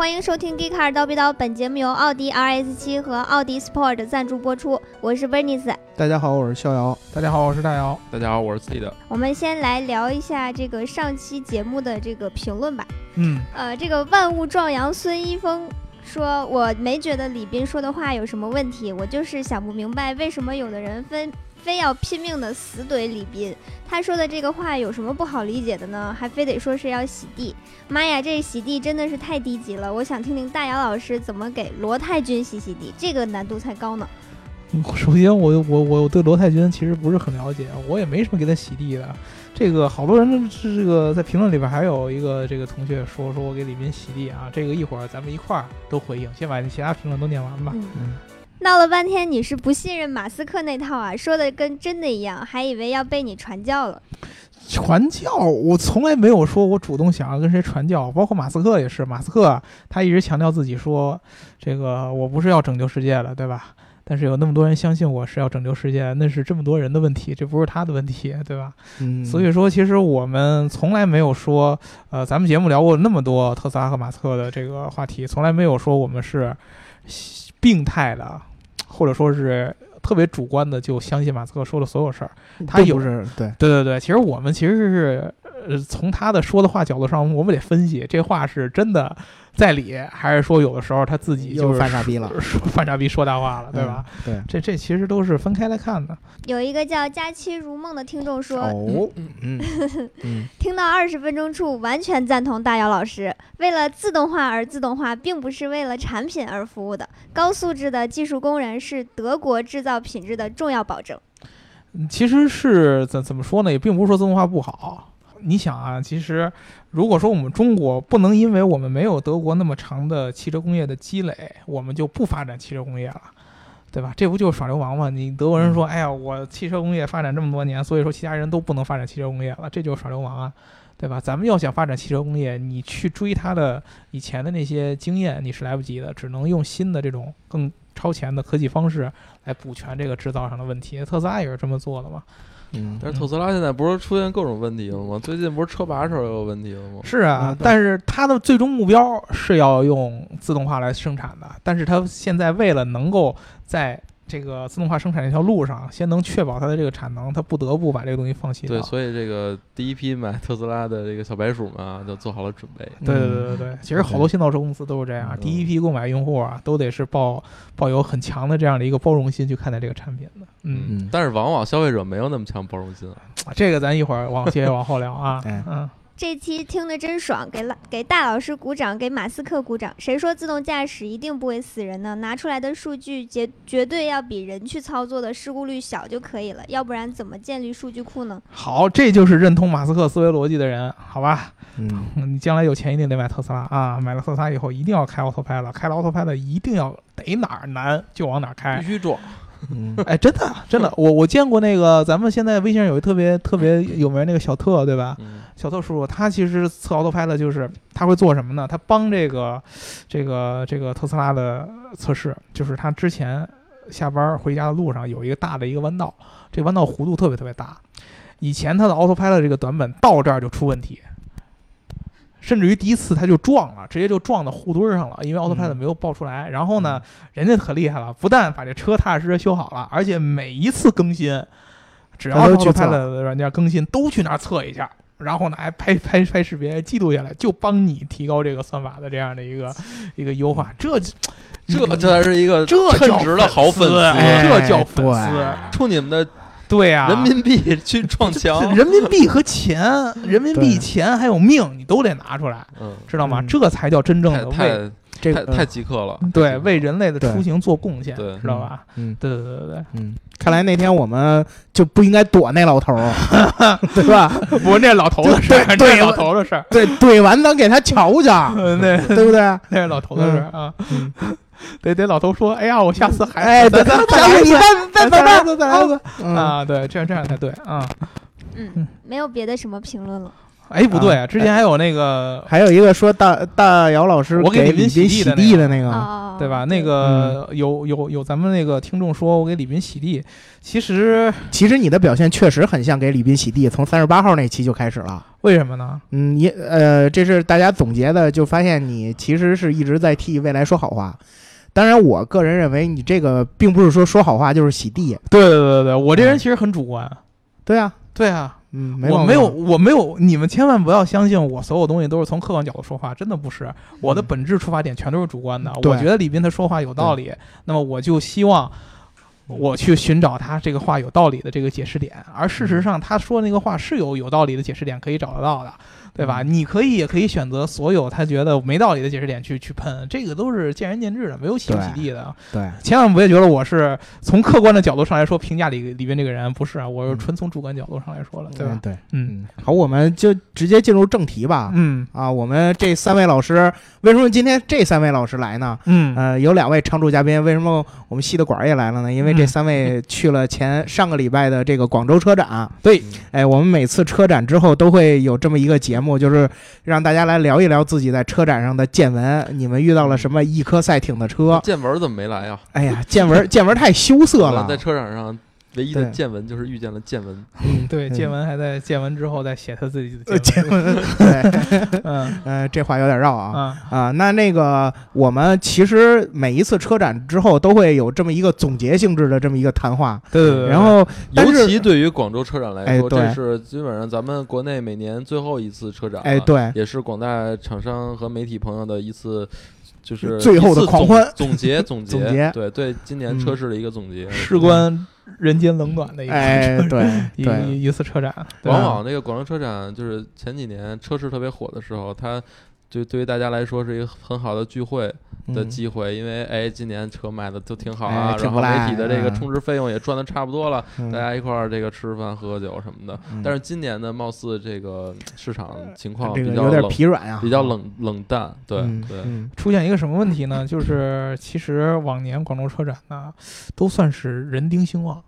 欢迎收听《g e e Car 叨逼叨》，本节目由奥迪 RS 七和奥迪 Sport 赞助播出。我是 Bernice，大家好，我是逍遥。大家好，我是大姚。大家好，我是自己的。我们先来聊一下这个上期节目的这个评论吧。嗯，呃，这个万物壮阳孙一峰说：“我没觉得李斌说的话有什么问题，我就是想不明白为什么有的人分。”非要拼命的死怼李斌，他说的这个话有什么不好理解的呢？还非得说是要洗地，妈呀，这洗地真的是太低级了！我想听听大姚老师怎么给罗太君洗洗地，这个难度才高呢。首先，我我我对罗太君其实不是很了解，我也没什么给他洗地的。这个好多人是这个在评论里边还有一个这个同学说说我给李斌洗地啊，这个一会儿咱们一块儿都回应，先把其他评论都念完吧。嗯。闹了半天，你是不信任马斯克那套啊？说的跟真的一样，还以为要被你传教了。传教？我从来没有说我主动想要跟谁传教，包括马斯克也是。马斯克他一直强调自己说，这个我不是要拯救世界的，对吧？但是有那么多人相信我是要拯救世界，那是这么多人的问题，这不是他的问题，对吧？嗯。所以说，其实我们从来没有说，呃，咱们节目聊过那么多特斯拉和马斯克的这个话题，从来没有说我们是病态的。或者说是特别主观的，就相信马斯克说的所有事儿，他有是对对对对，其实我们其实是呃从他的说的话角度上，我们得分析这话是真的。在理，还是说有的时候他自己就是犯傻逼了，说犯傻逼说大话了，对吧？对，这这其实都是分开来看的。有一个叫佳期如梦的听众说：“哦，嗯 嗯，听到二十分钟处，完全赞同大姚老师。为了自动化而自动化，并不是为了产品而服务的。高素质的技术工人是德国制造品质的重要保证。其实是怎怎么说呢？也并不是说自动化不好。”你想啊，其实如果说我们中国不能因为我们没有德国那么长的汽车工业的积累，我们就不发展汽车工业了，对吧？这不就是耍流氓吗？你德国人说，哎呀，我汽车工业发展这么多年，所以说其他人都不能发展汽车工业了，这就是耍流氓啊，对吧？咱们要想发展汽车工业，你去追它的以前的那些经验，你是来不及的，只能用新的这种更超前的科技方式来补全这个制造上的问题。特斯拉也是这么做的嘛。嗯，但是特斯拉现在不是出现各种问题了吗？最近不是车把手也有问题了吗？是啊，但是它的最终目标是要用自动化来生产的，但是它现在为了能够在。这个自动化生产这条路上，先能确保它的这个产能，它不得不把这个东西放弃对，所以这个第一批买特斯拉的这个小白鼠们啊，就做好了准备。对对对对对，其实好多新造车公司都是这样，第一批购买用户啊，都得是抱抱有很强的这样的一个包容心去看待这个产品的。嗯，但是往往消费者没有那么强包容心啊。这个咱一会儿往接着往后聊啊。嗯。这期听得真爽，给老给大老师鼓掌，给马斯克鼓掌。谁说自动驾驶一定不会死人呢？拿出来的数据绝绝对要比人去操作的事故率小就可以了，要不然怎么建立数据库呢？好，这就是认同马斯克思维逻辑的人，好吧？嗯，你将来有钱一定得买特斯拉啊！买了特斯拉以后一定要开 Autopilot，开了 Autopilot 一定要得哪儿难就往哪儿开，必须撞。嗯，哎，真的，真的，我我见过那个，咱们现在微信上有一特别特别有名那个小特，对吧？小特叔叔，他其实测奥拓拍的就是他会做什么呢？他帮这个这个这个特斯拉的测试，就是他之前下班回家的路上有一个大的一个弯道，这弯道弧度特别特别大，以前他的奥拓拍的这个短板到这儿就出问题。甚至于第一次他就撞了，直接就撞到护墩上了，因为 AutoPilot 没有爆出来。然后呢，人家可厉害了，不但把这车踏踏实实修好了，而且每一次更新，只要 AutoPilot 的软件更新，都去那儿测一下，然后呢还拍拍拍视频，记录下来，就帮你提高这个算法的这样的一个 一个优化。这这这才是一个这称职的好粉丝，这叫粉丝，冲你们的。对呀，人民币去撞墙，人民币和钱，人民币钱还有命，你都得拿出来，知道吗？这才叫真正的为这太太极客了。对，为人类的出行做贡献，知道吧？嗯，对对对对对，嗯，看来那天我们就不应该躲那老头儿，对吧？不，那老头的事儿，对老头的事儿，对，怼完咱给他瞧瞧，对对不对？那是老头的事儿啊。得得，老头说：“哎呀，我下次还哎，再再再你再再再来一次，再来一次啊！对，这样这样才对啊。嗯，没有别的什么评论了。哎，不对，之前还有那个，还有一个说大大姚老师我给李斌洗地的那个，对吧？那个有有有咱们那个听众说我给李斌洗地，其实其实你的表现确实很像给李斌洗地，从三十八号那期就开始了。为什么呢？嗯，你呃，这是大家总结的，就发现你其实是一直在替未来说好话。当然，我个人认为你这个并不是说说好话就是洗地。对对对对，我这人其实很主观。对啊，对啊，嗯，我没有，我没有，你们千万不要相信我所有东西都是从客观角度说话，真的不是。我的本质出发点全都是主观的。我觉得李斌他说话有道理，那么我就希望。我去寻找他这个话有道理的这个解释点，而事实上他说那个话是有有道理的解释点可以找得到的。对吧？你可以也可以选择所有他觉得没道理的解释点去去喷，这个都是见仁见智的，没有洗不洗地的。对，千万别觉得我是从客观的角度上来说评价里里边这个人，不是啊，我是纯从主观角度上来说了，对吧？对，嗯，好，我们就直接进入正题吧。嗯，啊，我们这三位老师为什么今天这三位老师来呢？嗯，呃，有两位常驻嘉宾，为什么我们系的馆也来了呢？因为这三位去了前上个礼拜的这个广州车展。对，哎，我们每次车展之后都会有这么一个节目，就是。让大家来聊一聊自己在车展上的见闻，你们遇到了什么一科赛艇的车？见闻怎么没来呀？哎呀，见闻见闻太羞涩了，在车展上。唯一的见闻就是遇见了见闻，嗯，对，见闻还在见闻之后再写他自己的见闻，对，嗯。呃，这话有点绕啊。啊，那那个我们其实每一次车展之后都会有这么一个总结性质的这么一个谈话，对对对，然后尤其对于广州车展来说，这是基本上咱们国内每年最后一次车展，哎，对，也是广大厂商和媒体朋友的一次。就是最后的狂欢。总结总结，对对，今年车市的一个总结，事关人间冷暖的一个对一一次车展。往往那个广州车展，就是前几年车市特别火的时候，它就对于大家来说是一个很好的聚会。的机会，因为哎，今年车卖的都挺好啊，然后媒体的这个充值费用也赚的差不多了，大家一块儿这个吃饭喝喝酒什么的。但是今年呢，貌似这个市场情况比较有点疲软啊，比较冷冷淡。对对，出现一个什么问题呢？就是其实往年广州车展呢，都算是人丁兴旺。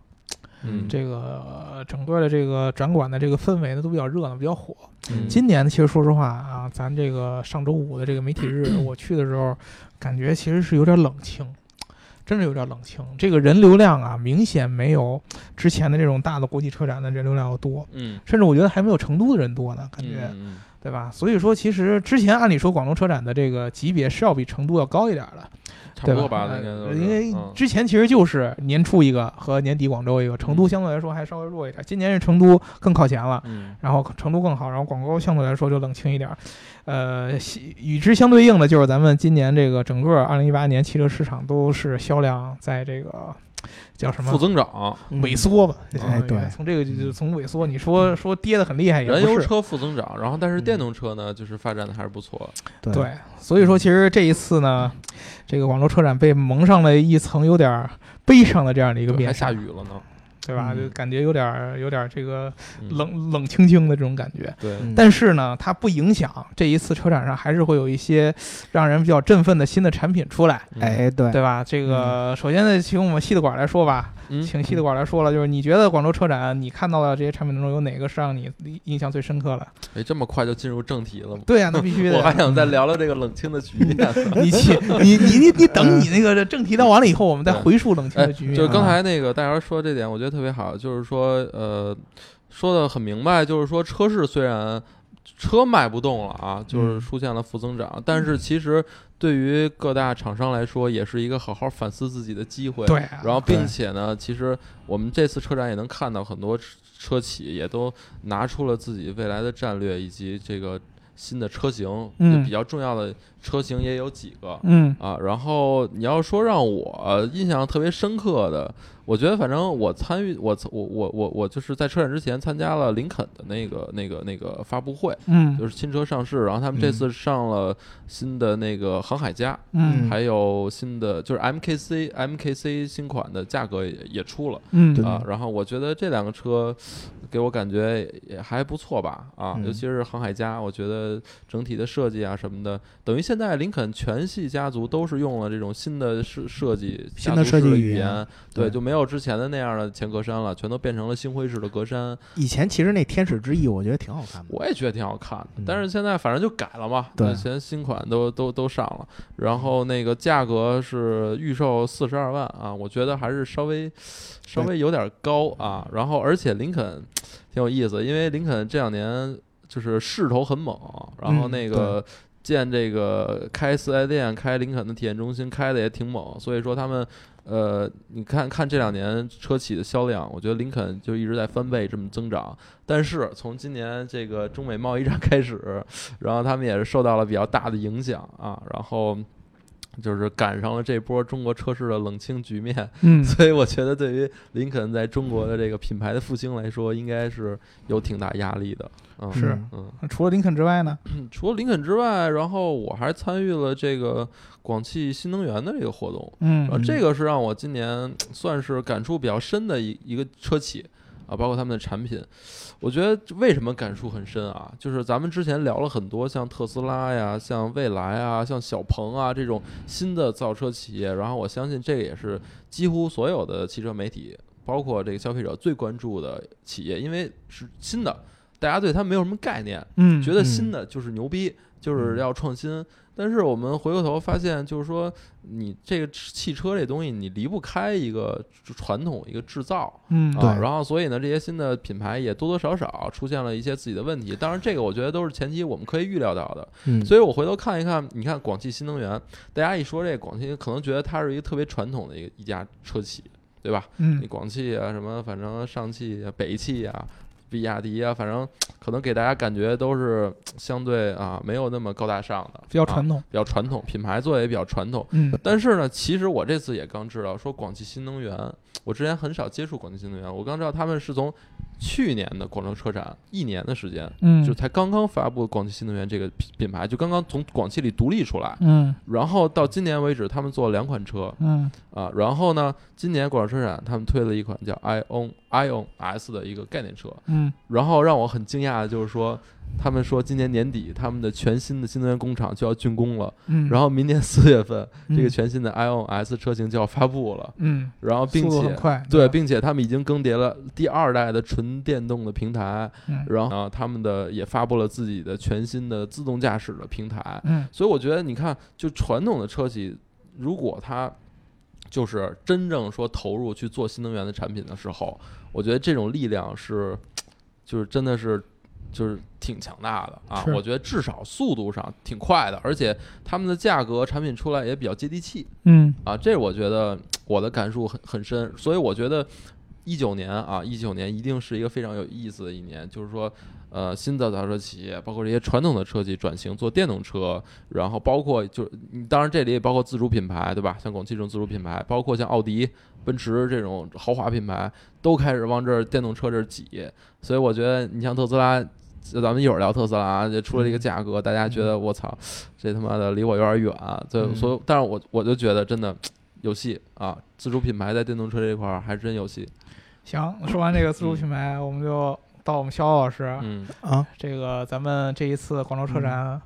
嗯，这个整个的这个展馆的这个氛围呢都比较热闹，比较火。嗯，今年呢其实说实话啊，咱这个上周五的这个媒体日，我去的时候，感觉其实是有点冷清，真是有点冷清。这个人流量啊，明显没有之前的这种大的国际车展的人流量要多。嗯，甚至我觉得还没有成都的人多呢，感觉，对吧？所以说，其实之前按理说广州车展的这个级别是要比成都要高一点的。差不多吧，因为之前其实就是年初一个和年底广州一个，成都相对来说还稍微弱一点。今年是成都更靠前了，然后成都更好，然后广州相对来说就冷清一点。呃，与之相对应的就是咱们今年这个整个二零一八年汽车市场都是销量在这个。叫什么？负增长、萎缩吧？哎，对，从这个就从萎缩，你说说跌的很厉害，燃油车负增长，然后但是电动车呢，就是发展的还是不错。对，所以说其实这一次呢，这个广州车展被蒙上了一层有点悲伤的这样的一个面，还下雨了呢。对吧？就感觉有点儿有点儿这个冷冷清清的这种感觉。对。但是呢，它不影响这一次车展上还是会有一些让人比较振奋的新的产品出来。哎，对，对吧？这个首先呢，请我们系的管来说吧。请系的管来说了，就是你觉得广州车展你看到的这些产品当中有哪个是让你印象最深刻的？哎，这么快就进入正题了吗？对呀，那必须的。我还想再聊聊这个冷清的局面。你请你你你你等你那个正题聊完了以后，我们再回述冷清的局面。就刚才那个大姚说这点，我觉得特别好，就是说，呃，说的很明白，就是说，车市虽然车卖不动了啊，就是出现了负增长，但是其实对于各大厂商来说，也是一个好好反思自己的机会。对，然后并且呢，其实我们这次车展也能看到很多车企也都拿出了自己未来的战略以及这个新的车型，嗯，比较重要的车型也有几个，嗯。啊，然后你要说让我印象特别深刻的。我觉得，反正我参与，我我我我我就是在车展之前参加了林肯的那个那个那个发布会，嗯，就是新车上市，然后他们这次上了新的那个航海家，嗯，还有新的就是 MKC MKC 新款的价格也也出了，嗯。啊，然后我觉得这两个车给我感觉也还不错吧，啊，尤其是航海家，我觉得整体的设计啊什么的，等于现在林肯全系家族都是用了这种新的设设计，新的设计语言，对，就没。有之前的那样的前格栅了，全都变成了星辉式的格栅。以前其实那天使之翼，我觉得挺好看的。我也觉得挺好看的，但是现在反正就改了嘛。对，现在新款都都都上了，然后那个价格是预售四十二万啊，我觉得还是稍微稍微有点高啊。然后而且林肯挺有意思，因为林肯这两年。就是势头很猛，然后那个建这个开四 S 店、开林肯的体验中心开的也挺猛，所以说他们。呃，你看看这两年车企的销量，我觉得林肯就一直在翻倍这么增长。但是从今年这个中美贸易战开始，然后他们也是受到了比较大的影响啊，然后就是赶上了这波中国车市的冷清局面。嗯，所以我觉得对于林肯在中国的这个品牌的复兴来说，应该是有挺大压力的。嗯是，嗯，除了林肯之外呢？除了林肯之外，然后我还参与了这个广汽新能源的这个活动，嗯，这个是让我今年 算是感触比较深的一一个车企啊，包括他们的产品，我觉得为什么感触很深啊？就是咱们之前聊了很多像特斯拉呀、像蔚来啊、像小鹏啊这种新的造车企业，然后我相信这个也是几乎所有的汽车媒体，包括这个消费者最关注的企业，因为是新的。大家对它没有什么概念，嗯，觉得新的就是牛逼，就是要创新。但是我们回过头发现，就是说，你这个汽车这东西，你离不开一个传统一个制造，嗯，对。然后，所以呢，这些新的品牌也多多少少出现了一些自己的问题。当然，这个我觉得都是前期我们可以预料到的。嗯，所以我回头看一看，你看广汽新能源，大家一说这广汽，可能觉得它是一个特别传统的一个一家车企，对吧？嗯，你广汽啊，什么反正上汽啊、北汽啊。比亚迪啊，反正 可能给大家感觉都是 相对啊，没有那么高大上的，比较传统，比较传统，品牌做的也比较传统。嗯，但是呢，其实我这次也刚知道，说广汽新能源，我之前很少接触广汽新能源，我刚知道他们是从。去年的广州车展一年的时间，嗯，就才刚刚发布广汽新能源这个品品牌，就刚刚从广汽里独立出来，嗯，然后到今年为止，他们做了两款车，嗯，啊，然后呢，今年广州车展他们推了一款叫 iON iON S 的一个概念车，嗯，然后让我很惊讶的就是说。他们说今年年底他们的全新的新能源工厂就要竣工了，嗯，然后明年四月份这个全新的 iON S 车型就要发布了，嗯，然后并且快，对，并且他们已经更迭了第二代的纯电动的平台，嗯，然后他们的也发布了自己的全新的自动驾驶的平台，嗯，所以我觉得你看，就传统的车企，如果它就是真正说投入去做新能源的产品的时候，我觉得这种力量是，就是真的是。就是挺强大的啊，我觉得至少速度上挺快的，而且他们的价格产品出来也比较接地气，嗯啊，这我觉得我的感触很很深，所以我觉得一九年啊，一九年一定是一个非常有意思的一年，就是说，呃，新的造车企业，包括这些传统的车企转型做电动车，然后包括就当然这里也包括自主品牌，对吧？像广汽这种自主品牌，包括像奥迪、奔驰这种豪华品牌，都开始往这儿电动车这儿挤，所以我觉得你像特斯拉。咱们一会儿聊特斯拉，就出了一个价格，大家觉得我操，这他妈的离我有点远。对所以，但是我我就觉得真的有戏啊！自主品牌在电动车这块儿还真有戏。行，说完这个自主品牌，我们就到我们肖老师。嗯啊，这个咱们这一次广州车展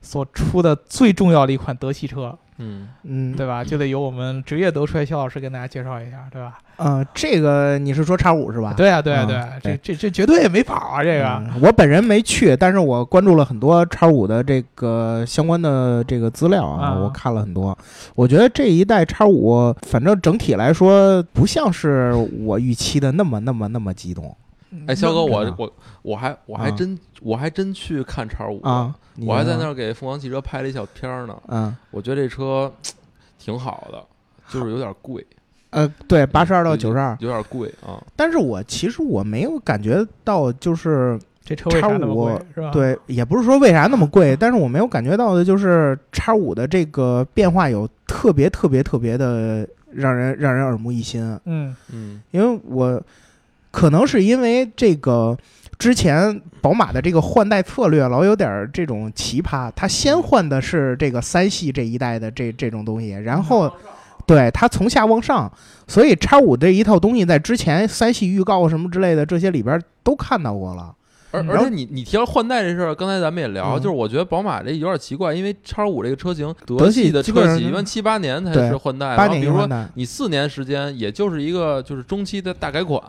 所出的最重要的一款德系车。嗯嗯，对吧？就得由我们职业德帅肖老师跟大家介绍一下，对吧？嗯，这个你是说叉五是吧？对啊，对啊，对，这这这绝对没跑啊！这个我本人没去，但是我关注了很多叉五的这个相关的这个资料啊，我看了很多。我觉得这一代叉五，反正整体来说，不像是我预期的那么那么那么激动。哎，肖哥，我我我还我还真我还真去看叉五啊。我还在那儿给凤凰汽车拍了一小片儿呢。嗯，我觉得这车挺好的，就是有点贵。呃，对，八十二到九十二，有点贵啊。但是我其实我没有感觉到，就是这车为啥那么贵，是吧？对，也不是说为啥那么贵，但是我没有感觉到的就是叉五的这个变化有特别特别特别的让人让人耳目一新。嗯嗯，因为我可能是因为这个。之前宝马的这个换代策略老有点这种奇葩，它先换的是这个三系这一代的这这种东西，然后，对它从下往上，所以叉五这一套东西在之前三系预告什么之类的这些里边都看到过了。而而且你你提到换代这事儿，刚才咱们也聊，就是我觉得宝马这有点奇怪，因为叉五这个车型德系的车企一般七八年才是换代，八年比如说你四年时间，也就是一个就是中期的大改款。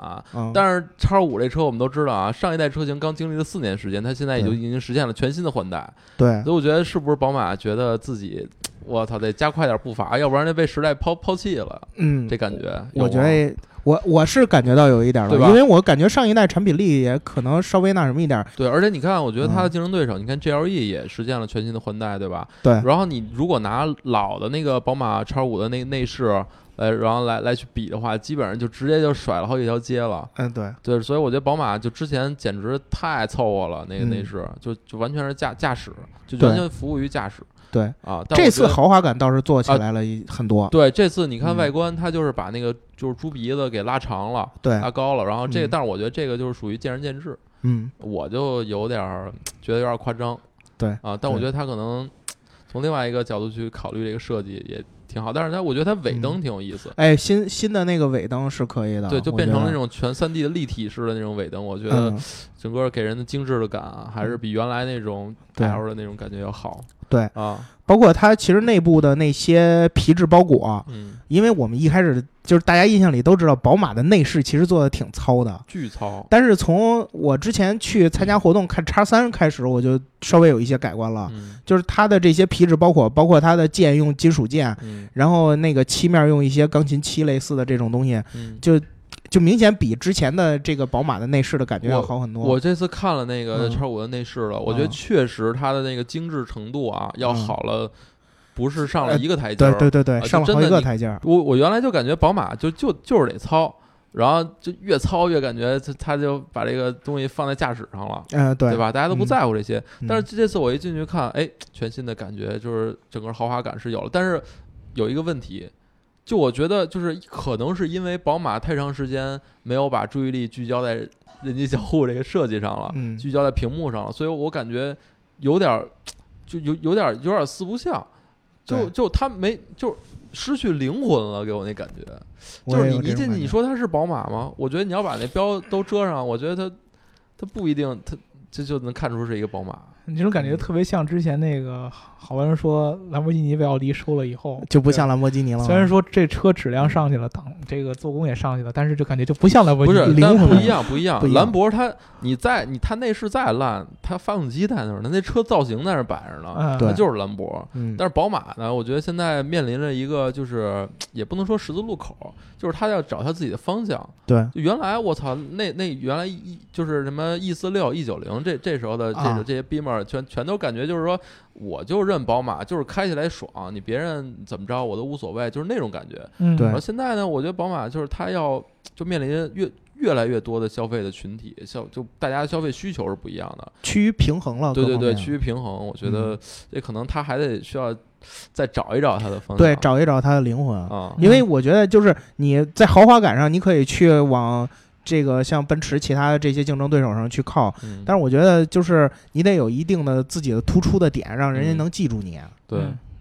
但是叉五这车我们都知道啊，上一代车型刚经历了四年时间，它现在也就已经实现了全新的换代。对，所以我觉得是不是宝马觉得自己我操，得加快点步伐，要不然就被时代抛抛弃了。嗯，这感觉，我觉得我我是感觉到有一点了，因为我感觉上一代产品力也可能稍微那什么一点。对，而且你看，我觉得它的竞争对手，你看 GLE 也实现了全新的换代，对吧？对。然后你如果拿老的那个宝马叉五的那内饰。呃，然后来来去比的话，基本上就直接就甩了好几条街了。嗯，对对，所以我觉得宝马就之前简直太凑合了，那个内饰就就完全是驾驾驶，就完全服务于驾驶。对啊，这次豪华感倒是做起来了很多。对，这次你看外观，它就是把那个就是猪鼻子给拉长了，对，拉高了。然后这，但是我觉得这个就是属于见仁见智。嗯，我就有点觉得有点夸张。对啊，但我觉得它可能从另外一个角度去考虑这个设计也。挺好，但是它我觉得它尾灯挺有意思。哎，新新的那个尾灯是可以的，对，就变成那种全三 D 的立体式的那种尾灯，我觉得整个给人的精致的感啊还是比原来那种 L 的那种感觉要好。对啊。包括它其实内部的那些皮质包裹，嗯，因为我们一开始就是大家印象里都知道，宝马的内饰其实做的挺糙的，巨糙。但是从我之前去参加活动看叉三开始，我就稍微有一些改观了，就是它的这些皮质包裹，包括它的键用金属键，然后那个漆面用一些钢琴漆类似的这种东西，就。就明显比之前的这个宝马的内饰的感觉要好很多。我这次看了那个叉五的内饰了，我觉得确实它的那个精致程度啊要好了，不是上了一个台阶儿。对对对对，上了好几个台阶儿。我我原来就感觉宝马就就就是得糙，然后就越糙越感觉它它就把这个东西放在驾驶上了。嗯，对，对吧？大家都不在乎这些。但是这次我一进去看，哎，全新的感觉就是整个豪华感是有了，但是有一个问题。就我觉得，就是可能是因为宝马太长时间没有把注意力聚焦在人机交互这个设计上了，聚焦在屏幕上了，所以我感觉有点就有有点有点四不像，就就它没就失去灵魂了，给我那感觉。就是你一进去，你说它是宝马吗？我觉得你要把那标都遮上，我觉得它它不一定，它这就能看出是一个宝马。你这种感觉特别像之前那个，好多人说兰博基尼被奥迪收了以后，就不像兰博基尼了。虽然说这车质量上去了，档这个做工也上去了，但是就感觉就不像兰博基尼。不是，但不一样，不一样。兰博它，你在你它内饰再烂，它发动机在那儿呢，那车造型在那儿摆着呢，它就是兰博。但是宝马呢，我觉得现在面临着一个就是也不能说十字路口，就是它要找它自己的方向。对，原来我操，那那原来一就是什么 E 四六、E 九零这这时候的这个这些 b e 全全都感觉就是说，我就认宝马，就是开起来爽，你别人怎么着我都无所谓，就是那种感觉。嗯，对。然后现在呢，我觉得宝马就是它要就面临越越来越多的消费的群体，消就大家的消费需求是不一样的，趋于平衡了。对对对，趋于平衡。我觉得这可能它还得需要再找一找它的方向，对，找一找它的灵魂啊。因为我觉得就是你在豪华感上，你可以去往。这个像奔驰其他的这些竞争对手上去靠，但是我觉得就是你得有一定的自己的突出的点，让人家能记住你，对。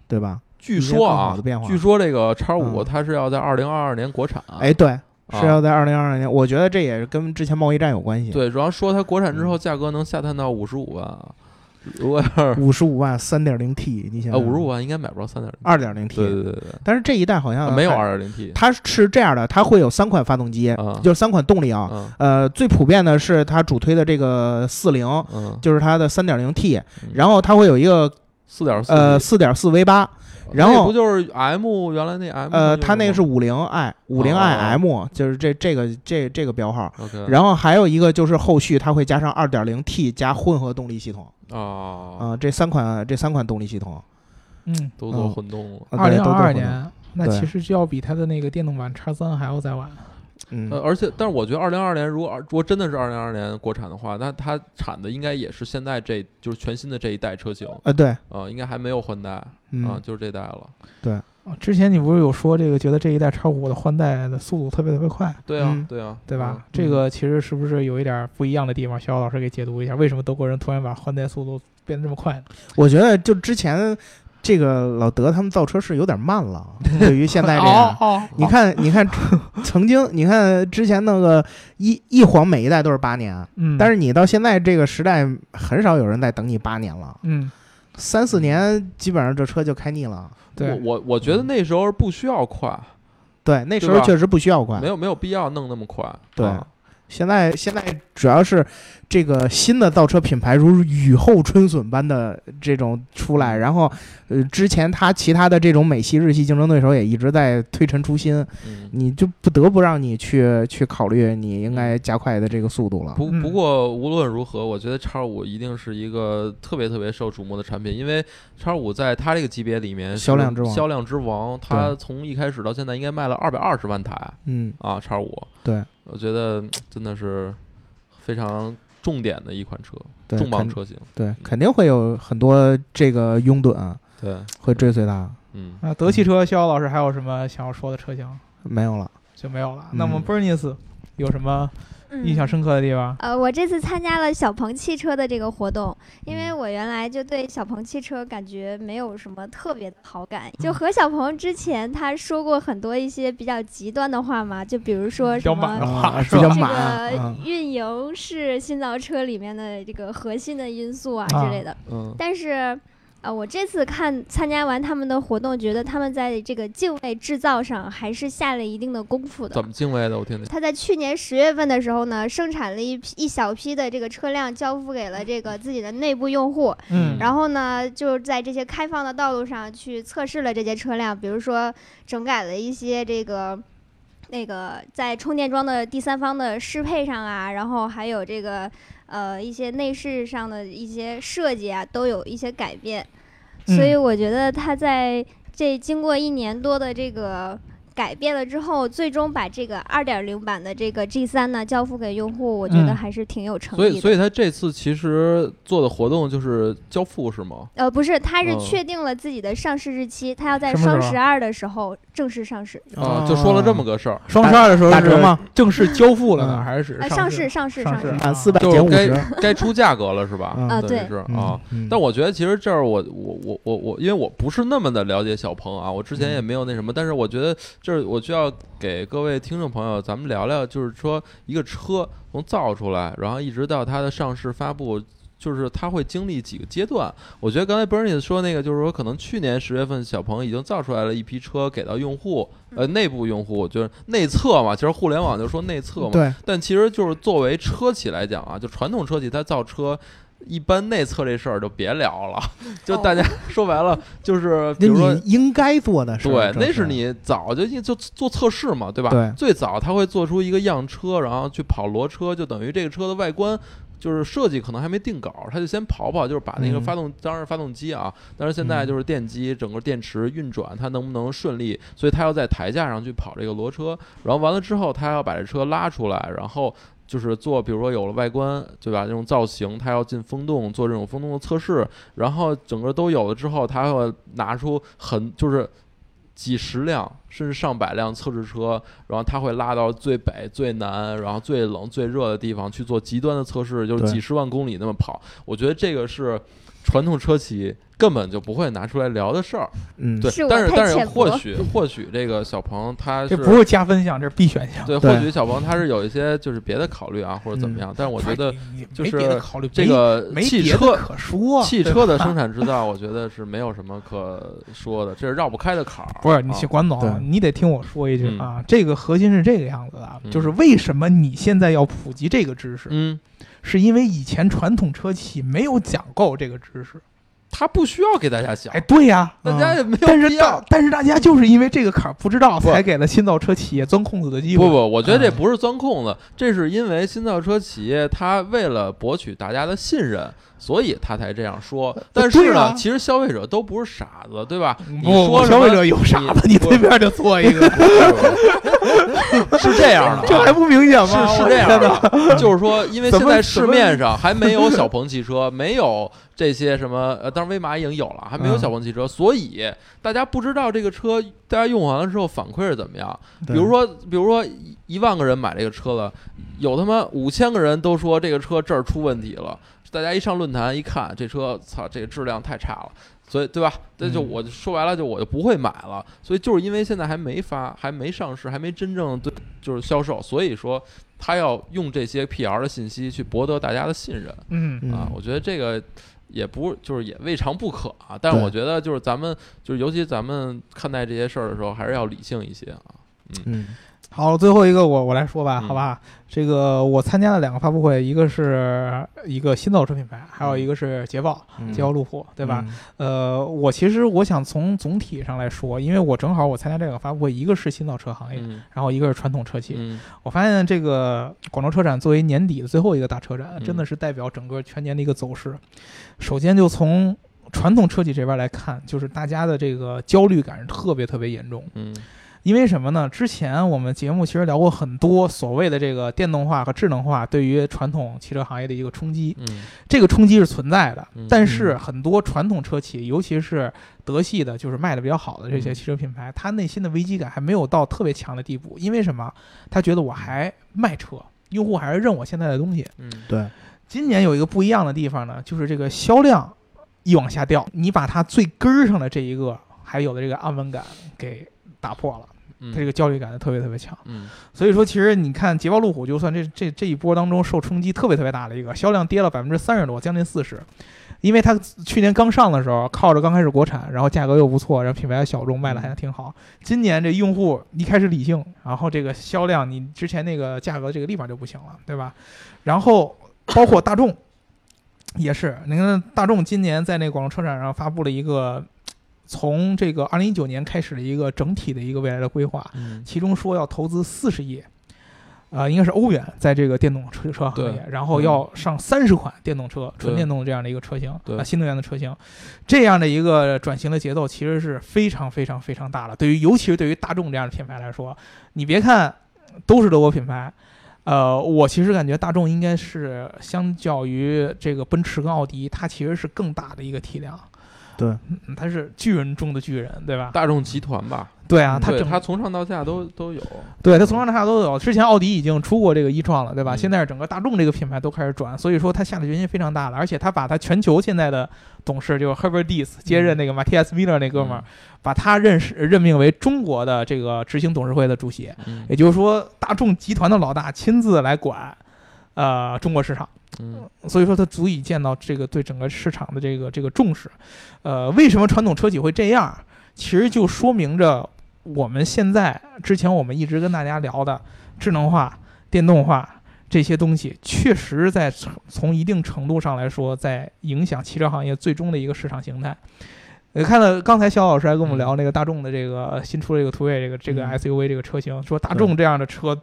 对吧？据说啊，据说这个叉五它是要在二零二二年国产，哎，对，是要在二零二二年。我觉得这也是跟之前贸易战有关系。对，主要说它国产之后价格能下探到五十五万。如果五十五万三点零 T，你想？五十五万应该买不着三点零，二点零 T。对对对对。但是这一代好像没有二点零 T。它是这样的，它会有三款发动机，就是三款动力啊。呃，最普遍的是它主推的这个四零，就是它的三点零 T。然后它会有一个四点呃四点四 V 八。然后不就是 M 原来那 M？呃，它那个是五零 i 五零 i M，就是这这个这这个标号。然后还有一个就是后续它会加上二点零 T 加混合动力系统。啊啊！这三款这三款动力系统，嗯，都做混动了。二零二二年，那其实就要比它的那个电动版叉三还要再晚。嗯，而且，但是我觉得二零二二年，如果如果真的是二零二二年国产的话，那它产的应该也是现在这就是全新的这一代车型。啊，对，啊，应该还没有换代啊，就是这代了。对。之前你不是有说这个，觉得这一代叉五的换代的速度特别特别快？对啊，对啊，对吧？这个其实是不是有一点不一样的地方？肖老师给解读一下，为什么德国人突然把换代速度变得这么快呢？我觉得就之前这个老德他们造车是有点慢了，对于现在这 样，你看，你看，曾经你看之前那个一一晃每一代都是八年，嗯，但是你到现在这个时代，很少有人在等你八年了，嗯，三四年基本上这车就开腻了。我我我觉得那时候不需要快，对，那时候确实不需要快，没有没有必要弄那么快。对，现在现在主要是这个新的造车品牌如雨后春笋般的这种出来，然后呃，之前它其他的这种美系、日系竞争对手也一直在推陈出新，嗯，你就不得不让你去去考虑，你应该加快的这个速度了。不嗯不过无论如何，我觉得叉五一定是一个特别特别受瞩目的产品，因为叉五在它这个级别里面销量之王销量之王，它从一开始到现在应该卖了二百二十万台嗯，啊，叉五，对我觉得嗯真的是非常重点的一款车，对，重磅车型，对，肯定会有很多这个拥趸啊对，会追随它。嗯，那德汽车肖老师还有什么想要说的车型没有了，就没有了？嗯那么 Bernice 有什么嗯印象深刻的地方？呃，我这次参加了小鹏汽车的这个活动，因为嗯我原来就对小鹏汽车感觉没有什么特别的好感。嗯就何小鹏之前他说过很多一些比较极端的话嘛，就比如说什比较满的么。这比较满个啊，运营是新造车里面的这个核心的因素啊啊之类的，嗯，但是，呃，我这次看参加完他们的活动，觉得他们在这个敬畏制造上还是下了一定的功夫的怎。么敬畏的？我听听，他在去年十月份的时候呢，生产了一批一小批的这个车辆，交付给了这个自己的内部用户。嗯然后呢，就在这些开放的道路上去测试了这些车辆，比如说整改了一些这个。那个在充电桩的第三方的适配上啊，然后还有这个呃一些内饰上的一些设计啊，都有一些改变。嗯所以我觉得它在这经过一年多的这个改变了之后，最终把这个二点零版的这个 G 三呢交付给用户，我觉得嗯还是挺有诚，意的。所以他这次其实做的活动就是交付是吗？呃，不是，他是嗯确定了自己的上市日期，他要在双十二的时候正式上市。啊，就说了这么个事儿，双十二的时候是打折吗？正式交付了呢，嗯还是上市，？上市，上市上市。满四百就该减五十。该出价格了是吧？嗯啊对是啊。嗯，嗯但我觉得其实这儿我我我我我，因为我不是那么的了解小鹏啊，我之前也没有那什么，但是我觉得这儿我需要给各位听众朋友咱们聊聊，就是说一个车从造出来，然后一直到它的上市发布。就是它会经历几个阶段，我觉得刚才 Bernie 说那个，就是说可能去年十月份小鹏已经造出来了一批车给到用户，呃，内部用户就是内测嘛，其实互联网就说内测嘛，对，但其实就是作为车企来讲啊，就传统车企它造车，一般内测这事儿就别聊了，就大家 说白了就是，比如说你。应该做的事儿。对，那是你早就就做测试嘛，对吧？对最早他会做出一个样车，然后去跑裸车，就等于这个车的外观就是设计可能还没定稿，他就先跑跑，就是把那个嗯发动，当然发动机啊，但是现在就是电机整个电池运转，它能不能顺利，所以他要在台架上去跑这个裸车，然后完了之后，他要把这车拉出来，然后。就是做，比如说有了外观，对吧？这种造型，它要进风洞，做这种风洞的测试，然后整个都有了之后，它会拿出很就是几十辆甚至上百辆测试车，然后它会拉到最北、最南，然后最冷、最热的地方去做极端的测试，就是几十万公里那么跑。我觉得这个是传统车企根本就不会拿出来聊的事儿。嗯，对是，但是但是或许或许这个小鹏他是这不是加分项，这是必选项。对，对或许小鹏他是有一些就是别的考虑啊，或者怎么样。但是我觉得就是这个汽车可说，汽车的生产制造，我觉得是没有什么可说的，这是绕不开的坎儿。不是你去管总对，你得听我说一句嗯啊，这个核心是这个样子的，嗯就是为什么你现在要普及这个知识，嗯，是因为以前传统车企没有讲够这个知识。他不需要给大家讲哎，，对呀，大家也没有但是必要大。但是大家就是因为这个坎儿不知道，才给了新造车企业钻空子的机会。不不，我觉得这嗯不是钻空子，这是因为新造车企业他为了博取大家的信任，所以他才这样说。但是呢其实消费者都不是傻子，对吧？你不说消费者有傻子，你你对面就做一个，是这样的啊，这还不明显吗？是是这样的，就是说，因为现在市面上还没有小鹏汽车，没有这些什么，呃，当然威马已经有了，还没有嗯小鹏汽车，所以大家不知道这个车，大家用完了之后反馈是怎么样。比如说，比如说一一万个人买这个车了，有他妈五千个人都说这个车这儿出问题了，大家一上论坛一看，这车操，这个质量太差了。所以，对吧？那就嗯我就说白了，就我就不会买了。所以就是因为现在还没发，还没上市，还没真正对就是销售，所以说他要用这些 PR 的信息去博得大家的信任啊。我觉得这个也不就是也未尝不可啊。但是我觉得就是咱们就是尤其咱们看待这些事儿的时候，还是要理性一些啊。嗯，好，最后一个我我来说吧，嗯好吧。这个我参加了两个发布会，一个是一个新造车品牌，还有一个是捷豹，嗯捷豹路虎，对吧？嗯？呃，我其实我想从总体上来说，因为我正好我参加这个发布会，一个是新造车行业，嗯然后一个是传统车企。嗯我发现这个广州车展作为年底的最后一个大车展，嗯真的是代表整个全年的一个走势。首先就从传统车企这边来看，就是大家的这个焦虑感是特别特别严重。嗯因为什么呢？之前我们节目其实聊过很多所谓的这个电动化和智能化对于传统汽车行业的一个冲击，嗯这个冲击是存在的嗯。但是很多传统车企，尤其是德系的，就是卖的比较好的这些嗯汽车品牌，它内心的危机感还没有到特别强的地步。因为什么？他觉得我还卖车，用户还是认我现在的东西。嗯对，今年有一个不一样的地方呢，就是这个销量一往下掉，你把它最根儿上的这一个还有的这个安稳感给打破了。嗯，它这个焦虑感就特别特别强。嗯所以说，其实你看捷豹路虎，就算这这这一波当中受冲击特别特别大的一个销量跌了百分之三十多，将近四十，因为它去年刚上的时候，靠着刚开始国产，然后价格又不错，然后品牌小众，卖的还挺好。今年这用户一开始理性，然后这个销量你之前那个价格这个立马就不行了，对吧？然后包括大众也是，你看大众今年在那个广州车展上发布了一个。从这个二零一九年开始的一个整体的一个未来的规划，嗯其中说要投资四十亿，呃，应该是欧元，在这个电动车车行业，然后要上三十款电动车，纯电动这样的一个车型，对啊，新能源的车型，这样的一个转型的节奏其实是非常非常非常大的。对于尤其是对于大众这样的品牌来说，你别看都是德国品牌。呃，我其实感觉大众应该是相较于这个奔驰跟奥迪，它其实是更大的一个体量，对，嗯他是巨人中的巨人，对吧？大众集团吧，对啊，嗯它整对它从上到下都都有，对，他从上到下都有。之前奥迪已经出过这个一创了，对吧？嗯现在是整个大众这个品牌都开始转，所以说他下的决心非常大了。而且他把他全球现在的董事就是 Herbert Diess 接任那个 Matthias Miller 那哥们儿，把他认识任命为中国的这个执行董事会的主席，嗯也就是说大众集团的老大亲自来管，呃，中国市场。嗯所以说它足以见到这个对整个市场的这个这个重视。呃，为什么传统车企会这样？其实就说明着我们现在之前我们一直跟大家聊的智能化、电动化这些东西，确实在从从一定程度上来说，在影响汽车行业最终的一个市场形态。呃，看到刚才肖老师还跟我们聊那个大众的这个新出的这个途锐这个这个嗯 SUV 这个车型，说大众这样的车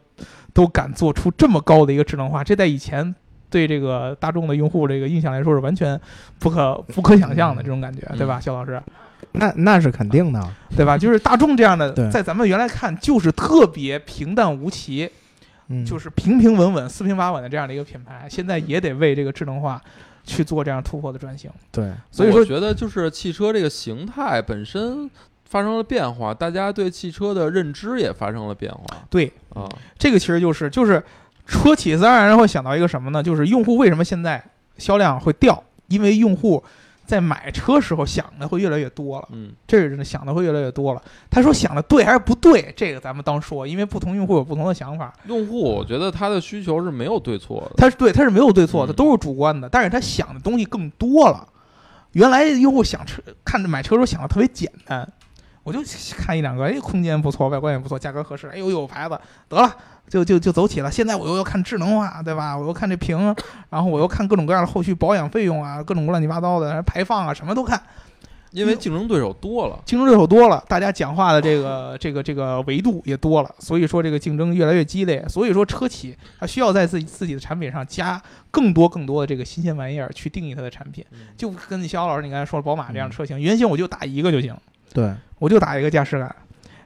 都敢做出这么高的一个智能化，这在以前对这个大众的用户这个印象来说是完全不可不可想象的这种感觉，嗯对吧，肖老师？那那是肯定的。对吧？就是大众这样的，在咱们原来看就是特别平淡无奇，嗯，就是平平稳稳、四平八稳的这样的一个品牌，现在也得为这个智能化去做这样突破的转型。对，所以说我觉得就是汽车这个形态本身发生了变化，大家对汽车的认知也发生了变化对，啊。这个其实就是就是车企自然而然会想到一个什么呢？就是用户为什么现在销量会掉？因为用户在买车时候想的会越来越多了，嗯。这是真的想的会越来越多了。他说想的对还是不对？这个咱们当说，因为不同用户有不同的想法。用户我觉得他的需求是没有对错的。他是对，他是没有对错的，嗯都是主观的，但是他想的东西更多了。原来用户想车，看着买车时候想的特别简单，我就看一两个，哎，空间不错，外观也不错，价格合适，哎呦有牌子，得了，就就就走起了。现在我又要看智能化，对吧？我又看这屏，然后我又看各种各样的后续保养费用啊，各种乱七八糟的排放啊，什么都看。因为竞争对手多了，竞争对手多了，大家讲话的这个这个这个维度也多了，所以说这个竞争越来越激烈。所以说车企它需要在自己自己的产品上加更多更多的这个新鲜玩意儿去定义它的产品。就跟你肖老师你刚才说的宝马这样的车型，原先我就打一个就行，对，我就打一个驾驶感。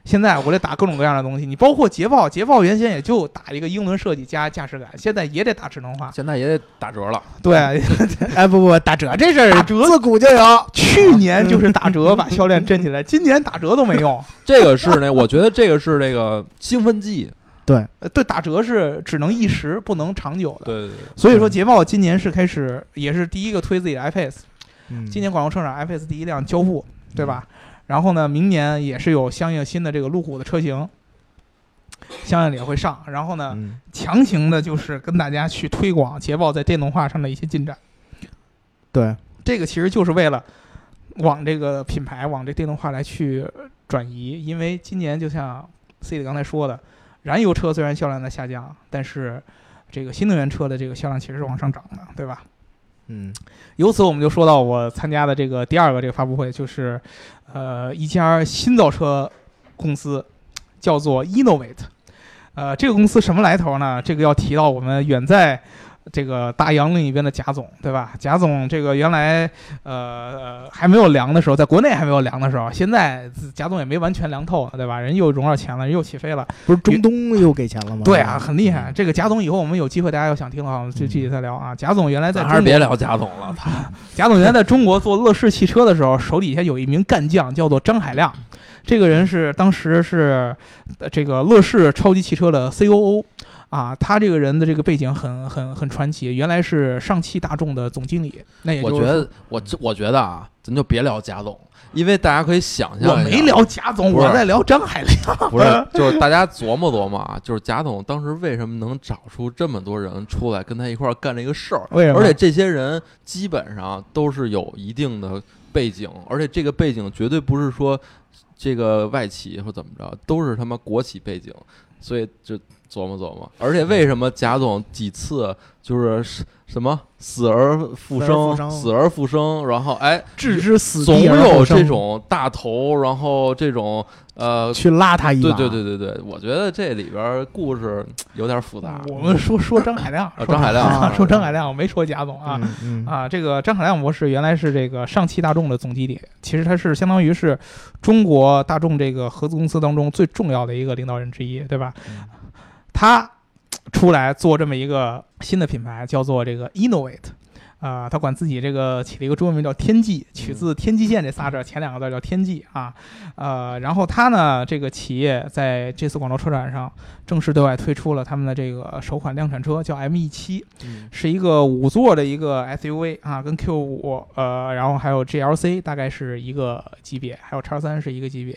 现在我得打各种各样的东西，你包括捷豹，捷豹原先也就打一个英伦设计加驾驶感，现在也得打智能化。现在也得打折了。对，哎不不，打折这事儿打折自古就有。去年就是打折把销量震起来，今年打折都没用。这个是那，我觉得这个是这个兴奋剂。对，呃对，打折是只能一时，不能长久的。对对对，所以说，捷豹今年是开始，也是第一个推自己的 iPace。嗯今年广州车展 iPace 第一辆交付，对吧？然后呢，明年也是有相应新的这个路虎的车型，相应的也会上。然后呢，嗯强行的就是跟大家去推广捷豹在电动化上的一些进展。对，这个其实就是为了往这个品牌往这电动化来去转移，因为今年就像 C 的刚才说的，燃油车虽然销量在下降，但是这个新能源车的这个销量其实是往上涨的，对吧？嗯，由此我们就说到我参加的这个第二个这个发布会，就是呃一家新造车公司，叫做 Innovate。呃，这个公司什么来头呢？这个要提到我们远在。这个大洋另一边的贾总，对吧？贾总，这个原来呃还没有凉的时候，在国内还没有凉的时候，现在贾总也没完全凉透，对吧？人又融到钱了，人又起飞了，不是中东又给钱了吗？对啊，很厉害。这个贾总以后我们有机会，大家要想听的话，我们就具体再聊啊。贾总原来在还是别聊贾总了，贾总原来在中国做乐视汽车的时候，手底下有一名干将叫做张海亮，这个人是当时是这个乐视超级汽车的 COO。啊，他这个人的这个背景很很很传奇，原来是上汽大众的总经理。那也我觉得，我这我觉得啊，咱就别聊贾总，因为大家可以想象，我没聊贾总，我在聊张海亮。不是，就是大家琢磨琢磨啊，就是贾总当时为什么能找出这么多人出来跟他一块儿干这个事儿？为什么？而且这些人基本上都是有一定的背景，而且这个背景绝对不是说这个外企或怎么着，都是他妈国企背景，所以就。琢磨琢磨，而且为什么贾总几次就是什么死而复生，死而复生，然后哎，置之死地总有这种大头，然后这种呃去拉他一把。对对对对对，我觉得这里边故事有点复杂。我们说说张海亮，张海亮，说张海亮，我没说贾总啊。啊，这个张海亮博士原来是这个上汽大众的总经理，其实他是相当于是中国大众这个合资公司当中最重要的一个领导人之一，对吧？他出来做这么一个新的品牌，叫做这个 Innovate，啊，他管自己这个起了一个中文名叫天际，取自天际线这仨字，前两个字叫天际啊，呃，然后他呢，这个企业在这次广州车展上正式对外推出了他们的这个首款量产车，叫 M E 七，是一个五座的一个 S U V 啊，跟 Q 五呃，然后还有 G L C 大概是一个级别，还有叉三是一个级别，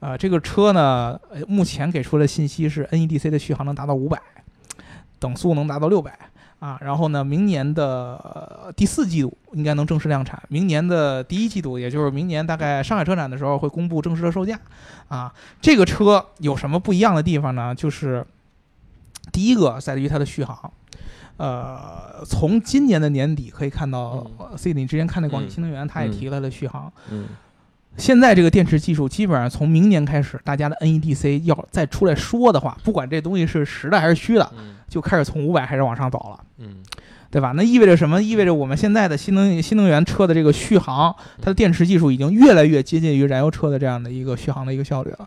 呃，这个车呢，目前给出的信息是 N E D C 的续航能达到五百，等速能达到六百。啊，然后呢，明年的第四季度应该能正式量产。明年的第一季度，也就是明年大概上海车展的时候会公布正式的售价。啊，这个车有什么不一样的地方呢？就是第一个在于它的续航。呃，从今年的年底可以看到，C 你之前看那广汽新能源，它也提了的续航。嗯。现在这个电池技术基本上从明年开始，大家的 NEDC 要再出来说的话，不管这东西是实的还是虚的，就开始从五百开始往上走了，嗯，对吧？那意味着什么？意味着我们现在的新能新能源车的这个续航，它的电池技术已经越来越接近于燃油车的这样的一个续航的一个效率了，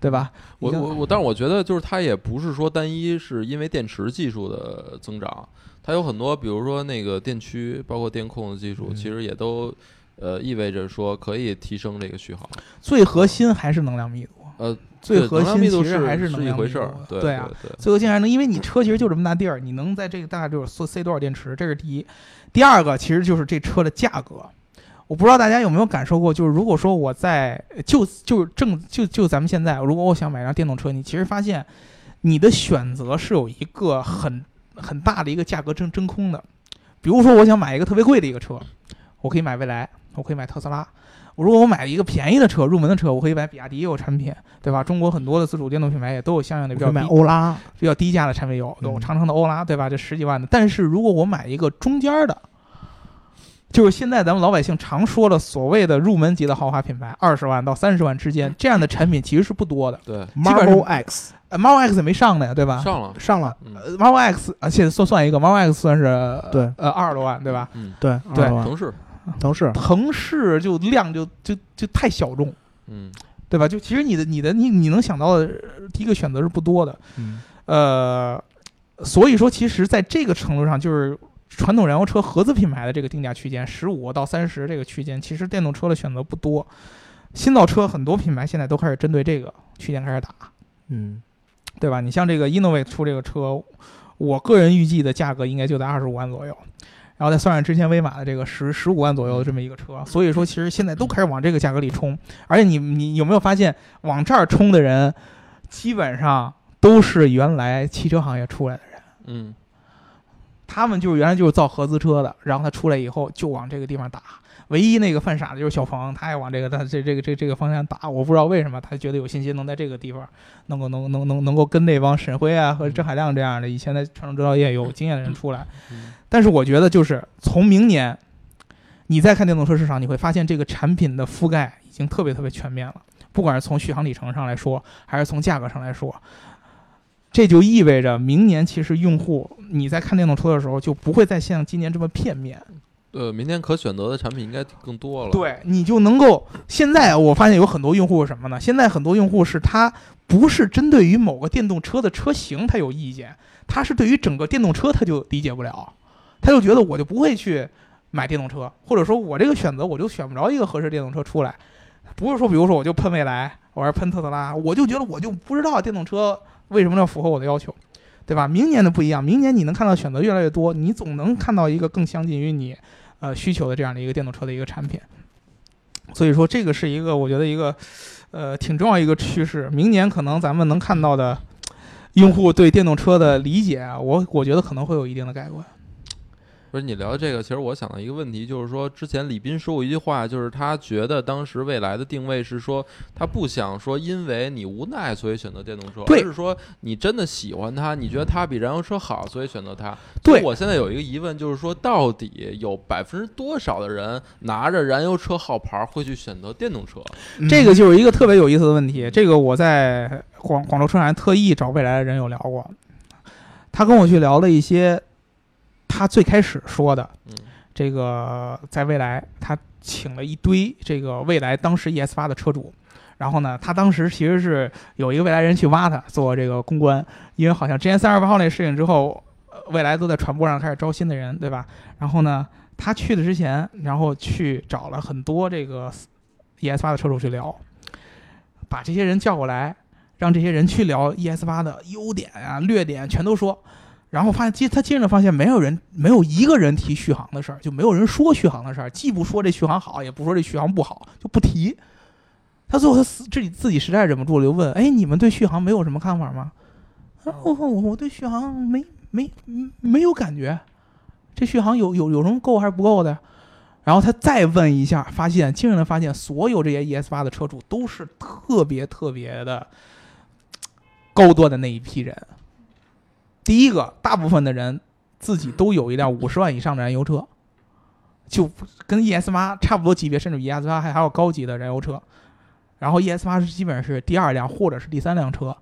对吧？我我我，但是我觉得就是它也不是说单一是因为电池技术的增长，它有很多，比如说那个电驱，包括电控的技术，其实也都。呃，意味着说可以提升这个续航，最核心还是能量密度。呃，最核心其实还是是一回事儿。对啊，最核心还能，因为你车其实就这么大地儿，你能在这个大概就是塞多少电池，这是第一。第二个其实就是这车的价格。我不知道大家有没有感受过，就是如果说我在就就正就就咱们现在，如果我想买辆电动车，你其实发现你的选择是有一个很很大的一个价格真真空的。比如说，我想买一个特别贵的一个车，我可以买蔚来。我可以买特斯拉，我如果我买一个便宜的车，入门的车，我可以买比亚迪也有产品，对吧？中国很多的自主电动品牌也都有相应的比较买欧拉比较低价的产品有，有长城的欧拉，对吧？这十几万的。但是如果我买一个中间的，就是现在咱们老百姓常说的所谓的入门级的豪华品牌，二十万到三十万之间，这样的产品其实是不多的。对，Model X，Model X 没上呢，对吧？上了，上了。Model X 啊，现在算算一个，Model X 算是对，呃，二十多万，对吧？嗯，对，对，腾势。腾势，腾势就量就就就太小众，嗯，对吧？就其实你的你的你你能想到的第一个选择是不多的，嗯，呃，所以说其实在这个程度上，就是传统燃油车合资品牌的这个定价区间十五到三十这个区间，其实电动车的选择不多。新造车很多品牌现在都开始针对这个区间开始打，嗯，对吧？你像这个 Innovate 出这个车，我个人预计的价格应该就在二十五万左右。然后再算上之前威马的这个十十五万左右的这么一个车，所以说其实现在都开始往这个价格里冲。而且你你有没有发现，往这儿冲的人，基本上都是原来汽车行业出来的人。嗯，他们就是原来就是造合资车的，然后他出来以后就往这个地方打。唯一那个犯傻的就是小鹏，他也往这个他这这个这这个方向打。我不知道为什么他觉得有信心能在这个地方能够能能能能够跟那帮沈辉啊和郑海亮这样的以前在传统制造业有经验的人出来。但是我觉得就是从明年，你再看电动车市场，你会发现这个产品的覆盖已经特别特别全面了。不管是从续航里程上来说，还是从价格上来说，这就意味着明年其实用户你在看电动车的时候就不会再像今年这么片面。呃，明天可选择的产品应该更多了。对你就能够，现在我发现有很多用户是什么呢？现在很多用户是他不是针对于某个电动车的车型他有意见，他是对于整个电动车他就理解不了，他就觉得我就不会去买电动车，或者说我这个选择我就选不着一个合适电动车出来。不是说，比如说我就喷未来，我是喷特斯拉，我就觉得我就不知道电动车为什么要符合我的要求，对吧？明年的不一样，明年你能看到选择越来越多，你总能看到一个更相近于你。呃，需求的这样的一个电动车的一个产品，所以说这个是一个我觉得一个呃挺重要一个趋势。明年可能咱们能看到的用户对电动车的理解啊，我我觉得可能会有一定的改观。不是你聊这个，其实我想到一个问题，就是说之前李斌说过一句话，就是他觉得当时未来的定位是说，他不想说因为你无奈所以选择电动车，而是说你真的喜欢它，你觉得它比燃油车好，所以选择它。对，我现在有一个疑问，就是说到底有百分之多少的人拿着燃油车号牌会去选择电动车？这个就是一个特别有意思的问题。这个我在广广州车展特意找未来的人有聊过，他跟我去聊了一些。他最开始说的，这个在未来，他请了一堆这个未来当时 ES 八的车主，然后呢，他当时其实是有一个未来人去挖他做这个公关，因为好像之前三十八号那事情之后，未来都在传播上开始招新的人，对吧？然后呢，他去的之前，然后去找了很多这个 ES 八的车主去聊，把这些人叫过来，让这些人去聊 ES 八的优点啊、劣点，全都说。然后发现，接他接着发现，没有人，没有一个人提续航的事儿，就没有人说续航的事儿，既不说这续航好，也不说这续航不好，就不提。他最后他自己自己实在忍不住了，就问：“哎，你们对续航没有什么看法吗？”我我我对续航没没没有感觉，这续航有有有什么够还是不够的？然后他再问一下，发现惊人的发现，所有这些 ES 八的车主都是特别特别的高端的那一批人。第一个，大部分的人自己都有一辆五十万以上的燃油车，就跟 ES 八差不多级别，甚至比 ES 八还还要高级的燃油车。然后 ES 八是基本上是第二辆或者是第三辆车，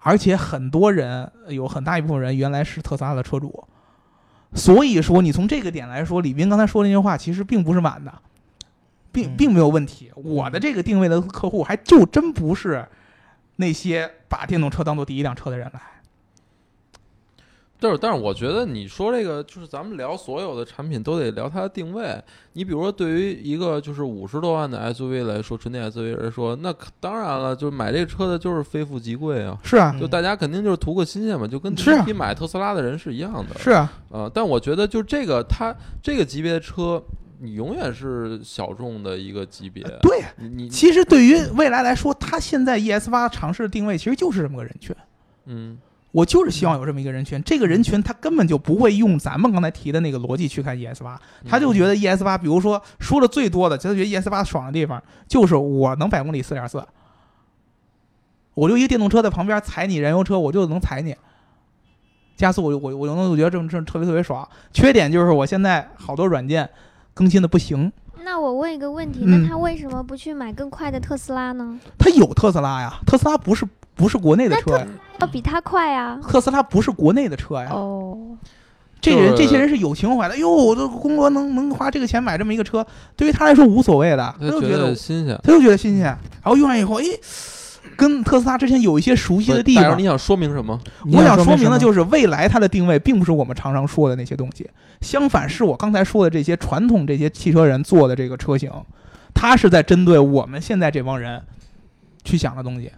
而且很多人有很大一部分人原来是特斯拉的车主，所以说你从这个点来说，李斌刚才说那句话其实并不是满的，并并没有问题。我的这个定位的客户还就真不是那些把电动车当做第一辆车的人来。但是，但是，我觉得你说这个，就是咱们聊所有的产品都得聊它的定位。你比如说，对于一个就是五十多万的 SUV 来说，纯电 SUV 来说，那当然了，就是买这个车的就是非富即贵啊。是啊，就大家肯定就是图个新鲜嘛，就跟第一批买特斯拉的人是一样的。是啊，呃，但我觉得就这个，它这个级别的车，你永远是小众的一个级别。对，你其实对于未来来说，它现在 ES 八尝试的定位其实就是这么个人群。嗯。我就是希望有这么一个人群，这个人群他根本就不会用咱们刚才提的那个逻辑去看 ES 八，他就觉得 ES 八，比如说说的最多的，他觉得 ES 八爽的地方就是我能百公里四点四，我就一个电动车在旁边踩你燃油车，我就能踩你，加速我我我就能我觉得这这特别特别爽。缺点就是我现在好多软件更新的不行。那我问一个问题，那他为什么不去买更快的特斯拉呢？他有特斯拉呀，特斯拉不是。不是国内的车呀，要比它快呀。特斯拉不是国内的车呀。哦，这人这些人是有情怀的。哟，我的公国能能花这个钱买这么一个车，对于他来说无所谓的，他就觉得新鲜，他就觉得新鲜。然后用完以后，哎，跟特斯拉之前有一些熟悉的地方。你想说明什么？我想说明的就是，未来它的定位并不是我们常常说的那些东西，相反是我刚才说的这些传统这些汽车人做的这个车型，它是在针对我们现在这帮人去想的东西。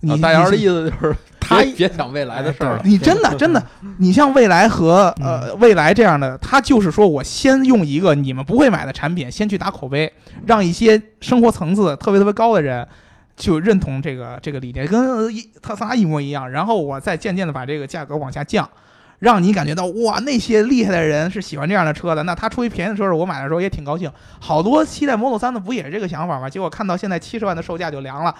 你大姚的意思就是，他别想未来的事儿。你真的真的，你像未来和呃未来这样的，他就是说我先用一个你们不会买的产品，先去打口碑，让一些生活层次特别特别高的人就认同这个这个理念，跟特斯拉一模一样。然后我再渐渐的把这个价格往下降，让你感觉到哇，那些厉害的人是喜欢这样的车的。那他出一便宜的车时候，我买的时候也挺高兴。好多期待 Model 三的不也是这个想法吗？结果看到现在七十万的售价就凉了，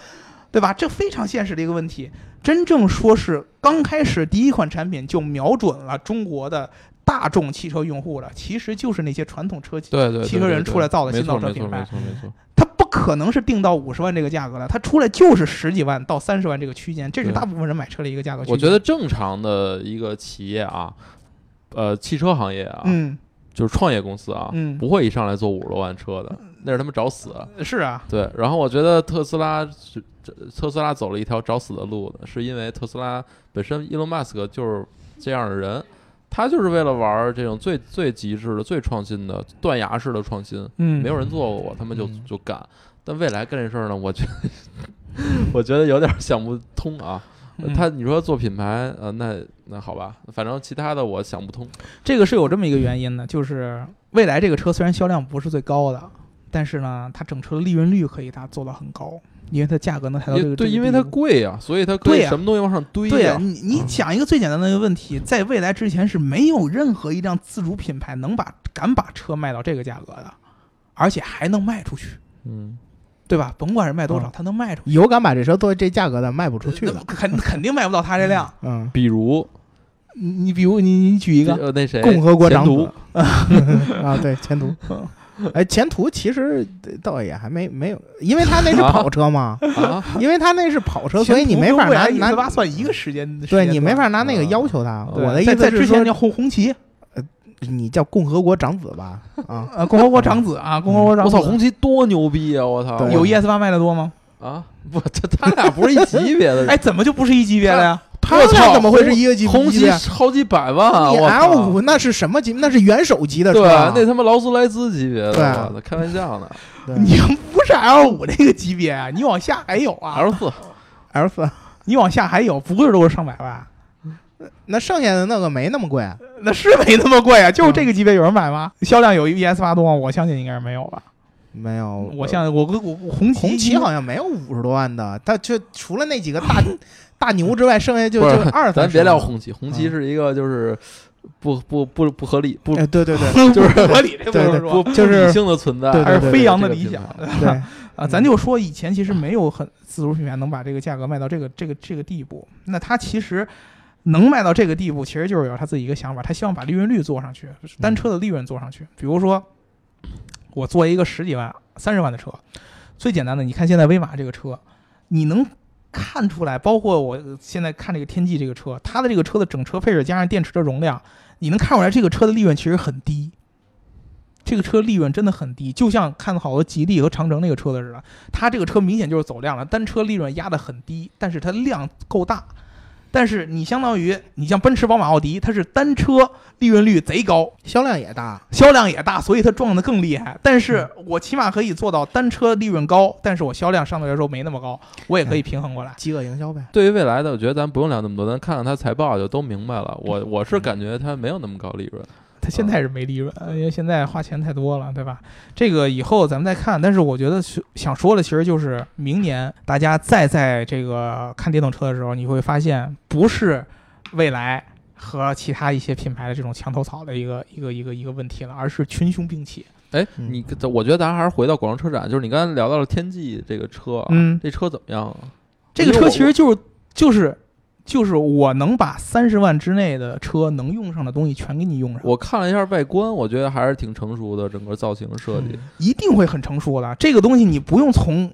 对吧？这非常现实的一个问题。真正说是刚开始第一款产品就瞄准了中国的大众汽车用户了，其实就是那些传统车企对对汽车人出来造的新造车品牌没错没错没错。它不可能是定到五十万这个价格了，它出来就是十几万到三十万这个区间，这是大部分人买车的一个价格区间。我觉得正常的一个企业啊，呃，汽车行业啊，嗯就是创业公司啊，嗯不会一上来做五十多万车的，那是他们找死。是啊，对，然后我觉得特斯拉是这特斯拉走了一条找死的路的，是因为特斯拉本身伊隆马斯克就是这样的人，他就是为了玩这种最最极致的、最创新的断崖式的创新，嗯，没有人做过，他们就嗯就干。但未来干这事儿呢，我觉得 我觉得有点想不通啊。嗯他你说做品牌，呃，那那好吧，反正其他的我想不通。这个是有这么一个原因的，就是蔚来这个车虽然销量不是最高的，但是呢，它整车的利润率可以它做到很高，因为它价格能抬到这个对，因为它贵呀、所以它可对什么东西往上堆对你你讲一个最简单的一个问题，在未来之前是没有任何一辆自主品牌能把敢把车卖到这个价格的，而且还能卖出去，嗯，对吧？甭管是卖多少，嗯它能卖出去，有敢把这车做这价格的卖不出去的。肯肯定卖不到它这辆。嗯，比如？你你比如你你举一个，呃那谁？共和国长前途。子。啊，对，前途。哎，前途其实倒也还没没有，因为他那是跑车嘛，啊，因为他那是跑车，所以你没法拿一四八拿，算一个时间，对你没法拿那个嗯要求他。对我的意思是说，之前叫红红旗，你叫共和国长子吧？啊，呃，共和国长子啊，共和国长子，我操，红旗多牛逼啊！我操，有 ES 八卖的多吗？啊，不，这他俩不是一级别的。哎，怎么就不是一级别的呀？他我操俩怎么会是一个级红旗级的？好几百万啊！你 L 五那是什么级？那是元首级的车对，啊，那他妈劳斯莱斯级别的，对啊，开玩笑呢。对你不是 L 五那个级别啊，你往下还有啊，L 四 L 四，你往下还有，不会都是上百万？那剩下的那个没那么贵。啊那是没那么贵啊，就是这个级别有人买吗？销量有 ES 八多吗？我相信应该是没有吧。没有，我像我跟我红旗红旗好像没有五十多万的，他就除了那几个大 大牛之外，剩下就就二三十。咱别聊红旗，红旗嗯是一个就是不不不不合理、不哎，对对对就是合理，这不不就是理性的存在，还是飞扬的理想对，啊。咱就说以前其实没有很自主品牌能把这个价格卖到这个这个这个地步，那它其实。能卖到这个地步，其实就是有他自己一个想法，他希望把利润率做上去，单车的利润做上去。比如说，我做一个十几万、三十万的车，最简单的，你看现在威马这个车，你能看出来，包括我现在看这个天际这个车，它的这个车的整车配置加上电池的容量，你能看出来这个车的利润其实很低。这个车利润真的很低，就像看好多吉利和长城那个车子似的，它这个车明显就是走量了，单车利润压得很低，但是它量够大。但是你相当于你像奔驰、宝马、奥迪，它是单车利润率贼高，销量也大。销量也大，所以它撞得更厉害。但是我起码可以做到单车利润高，但是我销量相对来说没那么高，我也可以平衡过来。饥饿营销呗。对于未来的，我觉得咱不用聊那么多，咱看看它财报就都明白了。我我是感觉它没有那么高利润，它现在是没利润，因为现在花钱太多了，对吧？这个以后咱们再看。但是我觉得想说的，其实就是明年大家再在这个看电动车的时候，你会发现不是未来和其他一些品牌的这种墙头草的一个一个一个一个问题了，而是群雄并起。哎，嗯你我觉得咱还是回到广州车展，就是你刚才聊到了天际这个车啊，嗯这车怎么样啊？这个车其实就是就是就是我能把三十万之内的车能用上的东西全给你用上，我看了一下外观，我觉得还是挺成熟的，整个造型设计。一定会很成熟的。这个东西你不用从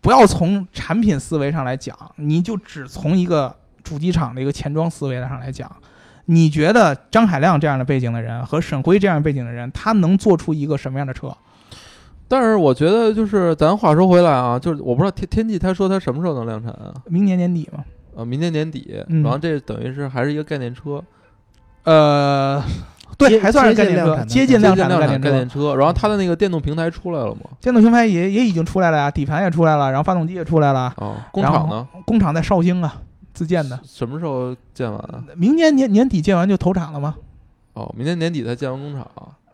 不要从产品思维上来讲，你就只从一个主机厂的一个前装思维上来讲。你觉得张海亮这样的背景的人和沈辉这样背景的人，他能做出一个什么样的车？但是我觉得就是咱话说回来啊，就是我不知道天天际他说他什么时候能量产啊？明年年底嘛？呃，明年年底，嗯然后这等于是还是一个概念车，呃，对，接还算是概念车，接近量量产的概概念车。车。然后它的那个电动平台出来了吗？电动平台也也已经出来了呀，底盘也出来了，然后发动机也出来了，哦，工厂呢？工厂在绍兴啊，自建的。什么时候建完啊？明年年年底建完就投产了吗？哦，明年年底才建完工厂。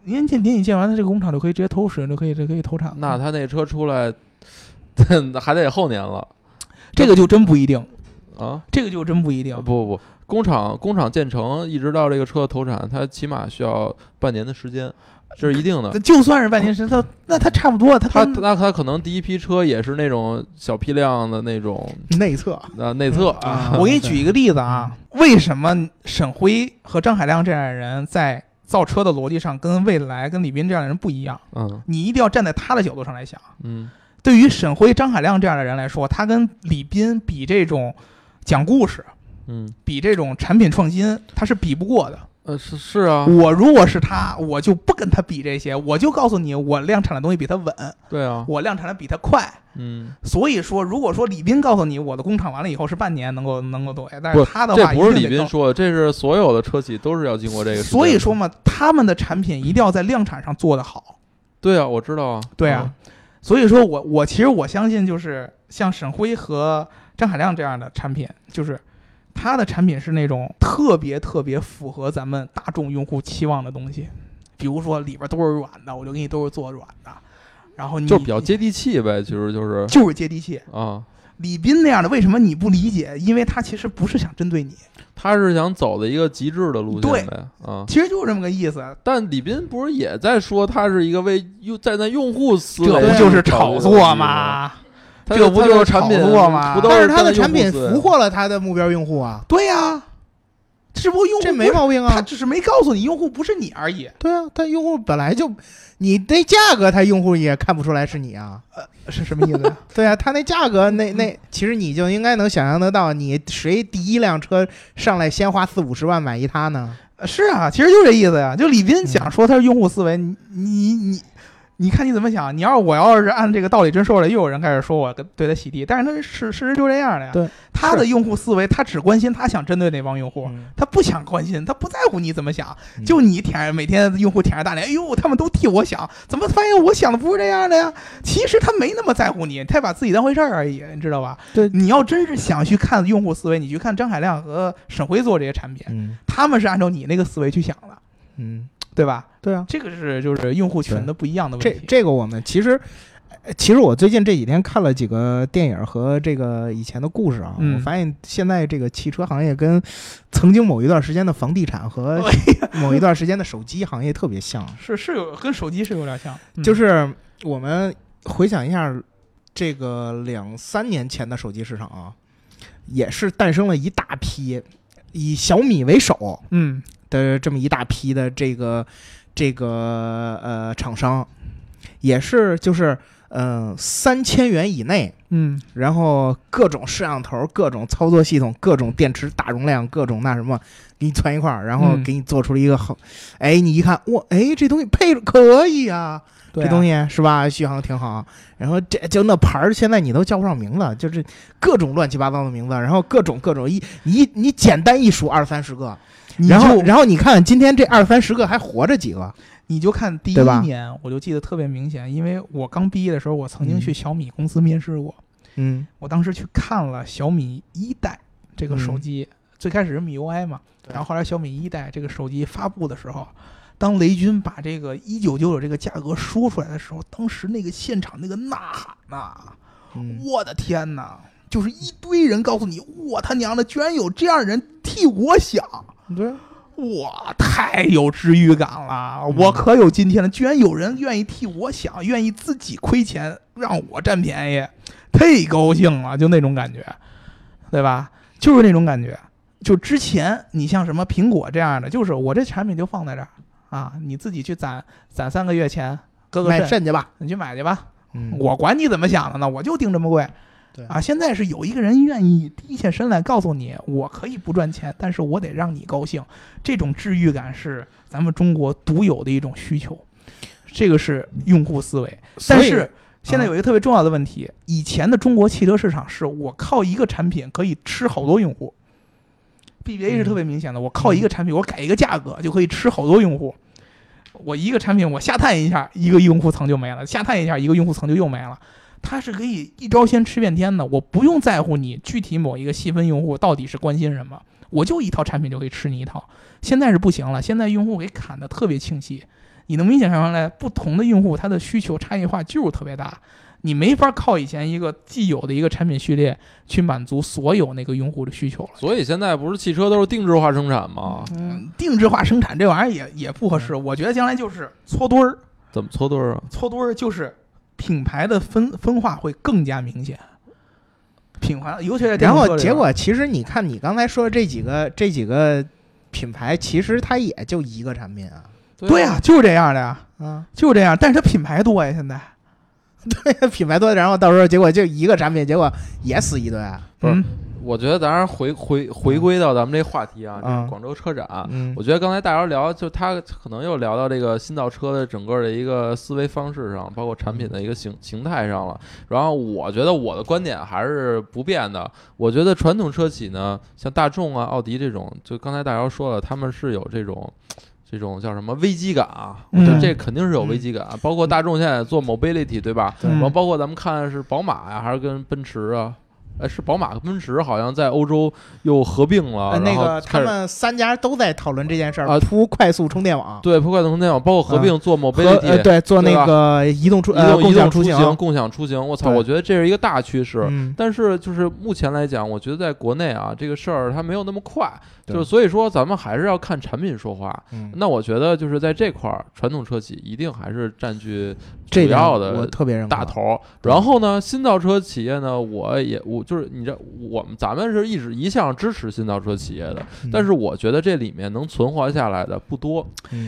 明年底年底建完，它这个工厂就可以直接投使用，就可以就可以投产了。那他那车出来 还得后年了。这个就真不一定，啊，这个就真不一定。不不不，工厂工厂建成一直到这个车投产，它起码需要半年的时间，这是一定的。就算是半年时间，它那它差不多，它它那它可能第一批车也是那种小批量的那种内测啊内测啊我给你举一个例子啊，为什么沈辉和张海亮这样的人在造车的逻辑上跟未来、跟李斌这样的人不一样？嗯你一定要站在他的角度上来想。嗯对于沈辉、张海亮这样的人来说，他跟李斌比这种讲故事、嗯比这种产品创新，他是比不过的。呃是是啊，我如果是他，我就不跟他比这些，我就告诉你，我量产的东西比他稳，对啊，我量产的比他快。嗯，所以说，如果说李斌告诉你我的工厂完了以后是半年能够能够对，但是他的话这不是李斌说的，这是所有的车企都是要经过这个。所以说嘛，他们的产品一定要在量产上做得好。对啊，我知道啊，对啊，所以说我我其实我相信，就是像沈辉和张海亮这样的产品，就是他的产品是那种特别特别符合咱们大众用户期望的东西，比如说里边都是软的，我就给你都是做软的，然后你就比较接地气呗，其实就是就是接地气。啊，李斌那样的为什么你不理解？因为他其实不是想针对你，他是想走的一个极致的路对线呗，啊。其实就是这么个意思。但李斌不是也在说他是一个为用站在用户思维这不就是炒作吗？这不就是产品作吗但是他的产品俘获了他的目标用户啊，对呀、这不用户这没毛病啊他啊。只是没告诉你用户不是你而已。对啊，他用户本来就，你那价格，他用户也看不出来是你啊。呃是什么意思？对啊，他那价格，那那其实你就应该能想象得到，你谁第一辆车上来先花四五十万买一它呢？呃是啊，其实就这意思呀。就李斌想说他是用户思维，你你你，你看你怎么想？你要是我要是按这个道理真说出来，又有人开始说我跟对他洗地，但是他事事实就这样的呀。对，他的用户思维，他只关心他想针对那帮用户，嗯他不想关心，他不在乎你怎么想，嗯就你舔着每天用户舔着大脸，哎呦，他们都替我想，怎么发现我想的不是这样的呀？其实他没那么在乎你，他把自己当回事儿而已，你知道吧？对你要真是想去看用户思维，你去看张海亮和沈辉做这些产品，嗯他们是按照你那个思维去想的，嗯，对吧？对啊，这个是就是用户群的不一样的问这题。这个我们其实。呃其实我最近这几天看了几个电影和这个以前的故事啊，嗯。我发现现在这个汽车行业跟曾经某一段时间的房地产和 某一段时间的手机行业特别像，是是有跟手机是有点像，嗯。就是我们回想一下，这个两三年前的手机市场啊，也是诞生了一大批以小米为首嗯的这么一大批的这个这个呃厂商，也是就是嗯三千元以内。嗯然后各种摄像头、各种操作系统、各种电池大容量、各种那什么，给你攒一块儿，然后嗯给你做出了一个好，哎，你一看，哇，哎，这东西配着可以啊，这东西是吧？续航挺好。然后这就那牌儿，现在你都叫不上名字，就是各种乱七八糟的名字，然后各种各种一你你简单一数二三十个，你然后然后你看今天这二三十个还活着几个？你就看第一年，我就记得特别明显，因为我刚毕业的时候，我曾经嗯去小米公司面试过，嗯我当时去看了小米一代这个手嗯机，最开始是米 UI 嘛，然后后来小米一代这个手机发布的时候，当雷军把这个一九九九这个价格说出来的时候，当时那个现场那个呐喊呐、嗯，我的天呐！就是一堆人告诉你，我他娘的，居然有这样人替我想，对，哇，太有治愈感了！嗯我可有今天了，居然有人愿意替我想，愿意自己亏钱让我占便宜，太高兴了，就那种感觉，对吧？就是那种感觉。就之前你像什么苹果这样的，就是我这产品就放在这儿啊，你自己去攒攒三个月钱，割个买肾，肾去吧。你去买去吧。嗯，我管你怎么想的呢，我就定这么贵。对啊，现在是有一个人愿意低下身来告诉你，我可以不赚钱，但是我得让你高兴。这种治愈感是咱们中国独有的一种需求，这个是用户思维。但是现在有一个特别重要的问题，以前的中国汽车市场是我靠一个产品可以吃好多用户，BBA 是特别明显的，我靠一个产品，我改一个价格就可以吃好多用户。我一个产品我下探一下，一个用户层就没了；下探一下，一个用户层就又没了。它是可以一招鲜吃遍天的，我不用在乎你具体某一个细分用户到底是关心什么，我就一套产品就可以吃你一套。现在是不行了，现在用户给砍的特别清晰，你能明显看出来，不同的用户他的需求差异化就是特别大。你没法靠以前一个既有的一个产品序列去满足所有那个用户的需求了。所以现在不是汽车都是定制化生产吗？嗯，定制化生产这玩意儿也也不合适。我觉得将来就是搓堆儿，怎么搓堆儿啊？搓堆儿就是品牌的分分化会更加明显。品牌，尤其是然后结果，其实你看你刚才说的这几个这几个品牌，其实它也就一个产品啊。对呀，就是这样的呀，啊，就是这样。但是它品牌多呀，现在。对，品牌多，然后到时候结果就一个产品，结果也死一堆。不是，我觉得咱回回回归到咱们这话题啊，就是广州车展。嗯，我觉得刚才大姚聊，就他可能又聊到这个新造车的整个的一个思维方式上，包括产品的一个形形态上了。然后我觉得我的观点还是不变的。我觉得传统车企呢，像大众啊、奥迪这种，就刚才大姚说了，他们是有这种。这种叫什么危机感啊？我觉得这肯定是有危机感。包括大众现在做 mobility，对吧？然后包括咱们看是宝马呀，还是跟奔驰啊？哎，是宝马和奔驰好像在欧洲又合并了。那个他们三家都在讨论这件事儿啊，铺快速充电网。对，铺快速充电网，包括合并做某 mobility，对，做那个移动出呃共享出行，共享出行。我操，我觉得这是一个大趋势。嗯。但是就是目前来讲，我觉得在国内啊，这个事儿它没有那么快。就是所以说，咱们还是要看产品说话。嗯。那我觉得就是在这块儿，传统车企一定还是占据主要的，我特别大头。然后呢，新造车企业呢，我也我就是你这。我们咱们是一直一向支持新造车企业的，但是我觉得这里面能存活下来的不多。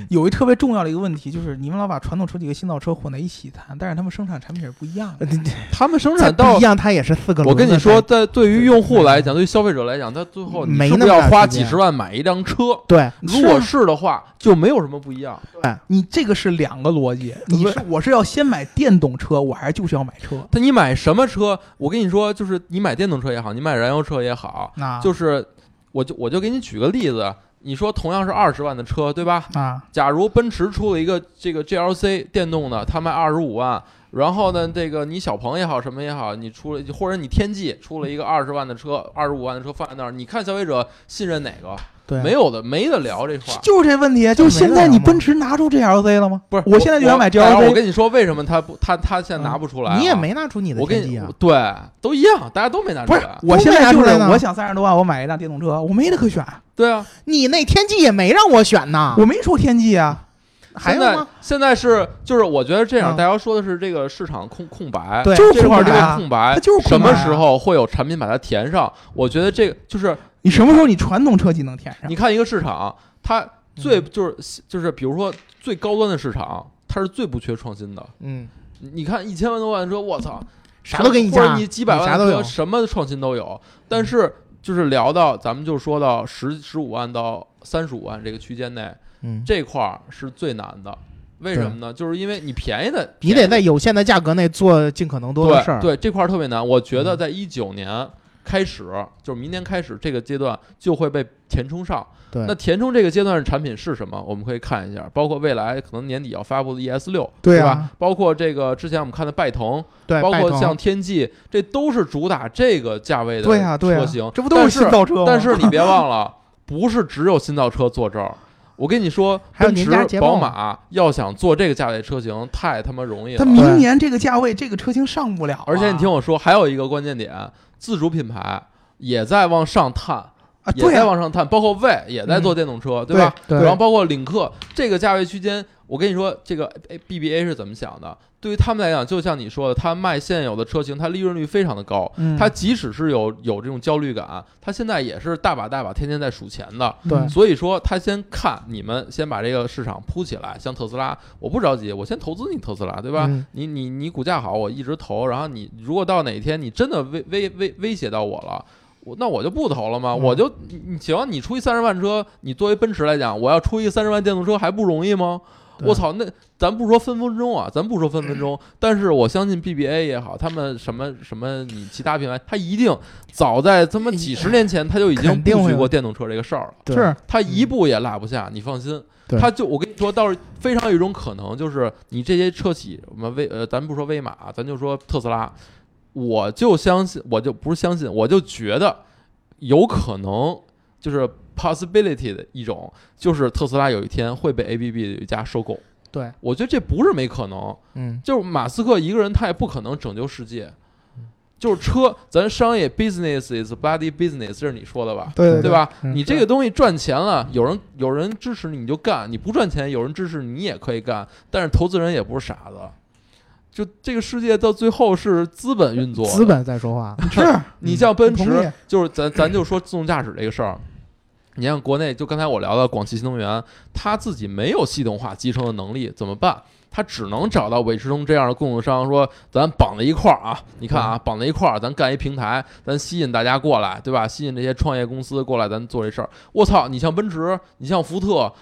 有一特别重要的一个问题，就是你们老把传统车企和新造车混在一起谈，但是他们生产产品是不一样的。他们生产到一样，它也是四个。我跟你说，在对于用户来讲，对于消费者来讲，他最后你是不是要花几十万买一辆车？对，如果是的话，就没有什么不一样。对，你这个是两个逻辑。你 是我是要先买电动车，我还是就是要买车？那你买什么车？我跟你说，就是你买电动车也好，你买燃油车也好，就是，我就我就给你举个例子，你说同样是二十万的车，对吧？啊，假如奔驰出了一个这个 GLC 电动的，它卖二十五万，然后呢，这个你小鹏也好，什么也好，你出了或者你天际出了一个二十万的车，二十五万的车放在那儿，你看消费者信任哪个？没有的，没得聊这话，就是这问题，就是现在你奔驰拿出 GLC 了吗？不是，我现在就想买 GLC。我跟你说，为什么他不，他他现在拿不出来？你也没拿出你的天际啊？对，都一样，大家都没拿出来。我现在就是我想三十多万，我买一辆电动车，我没得可选。对啊，你那天际也没让我选呢，我没说天际啊。还有吗？现在是就是，我觉得这样，大家说的是这个市场空空白，就是这块这个空白，就是什么时候会有产品把它填上？我觉得这个就是。你什么时候你传统车企能填上？你看一个市场，它最就是就是比如说最高端的市场，它是最不缺创新的。嗯，你看一千万多万车，我操，啥都给你加，你几百万车什么创新都有。但是就是聊到咱们就说到十十五万到三十五万这个区间内，嗯，这块儿是最难的。为什么呢？就是因为你便宜的，你得在有限的价格内做尽可能多的事儿。对这块儿特别难。我觉得在一九年。开始就是明年开始这个阶段就会被填充上。对，那填充这个阶段的产品是什么？我们可以看一下，包括未来可能年底要发布的 ES 六，对吧？包括这个之前我们看的拜腾，对，包括像天际，这都是主打这个价位的车型。这不都是新造车吗？但是你别忘了，不是只有新造车坐这儿。我跟你说，奔驰、宝马要想做这个价位车型，太他妈容易了。它明年这个价位，这个车型上不了。而且你听我说，还有一个关键点。自主品牌也在往上探，也在往上探，包括魏也在做电动车，对吧？然后包括领克这个价位区间，我跟你说，这个 BBA 是怎么想的？对于他们来讲，就像你说的，他卖现有的车型，它利润率非常的高。他即使是有有这种焦虑感，他现在也是大把大把天天在数钱的。对，所以说他先看你们先把这个市场铺起来，像特斯拉，我不着急，我先投资你特斯拉，对吧？你你你股价好，我一直投。然后你如果到哪天你真的威威威威胁到我了，我那我就不投了吗？我就你行，你出一三十万车，你作为奔驰来讲，我要出一三十万电动车还不容易吗？我操，那咱不说分分钟啊，咱不说分分钟，但是我相信 BBA 也好，他们什么什么你其他品牌，他一定早在他妈几十年前他就已经布局过电动车这个事儿了，是他一步也落不下，你放心。他就我跟你说，倒是非常有一种可能，就是你这些车企，什么威呃，咱不说威马，咱就说特斯拉，我就相信，我就不是相信，我就觉得有可能就是。Possibility 的一种，就是特斯拉有一天会被 ABB 一家收购。对，我觉得这不是没可能。嗯，就是马斯克一个人，他也不可能拯救世界。就是车，咱商业 business is bloody business，这是你说的吧？对对吧？嗯你这个东西赚钱了，有人有人支持你你就干，你不赚钱有人支持你也可以干。但是投资人也不是傻子，就这个世界到最后是资本运作，资本在说话，是你像奔驰，就是咱咱就说自动驾驶这个事儿，你像国内，就刚才我聊的广汽新能源，它自己没有系统化集成的能力，怎么办？它只能找到伟驰通这样的供应商，说咱绑在一块儿啊，你看啊，绑在一块儿，咱干一平台，咱吸引大家过来，对吧？吸引这些创业公司过来，咱做这事儿。我操，你像奔驰，你像福特。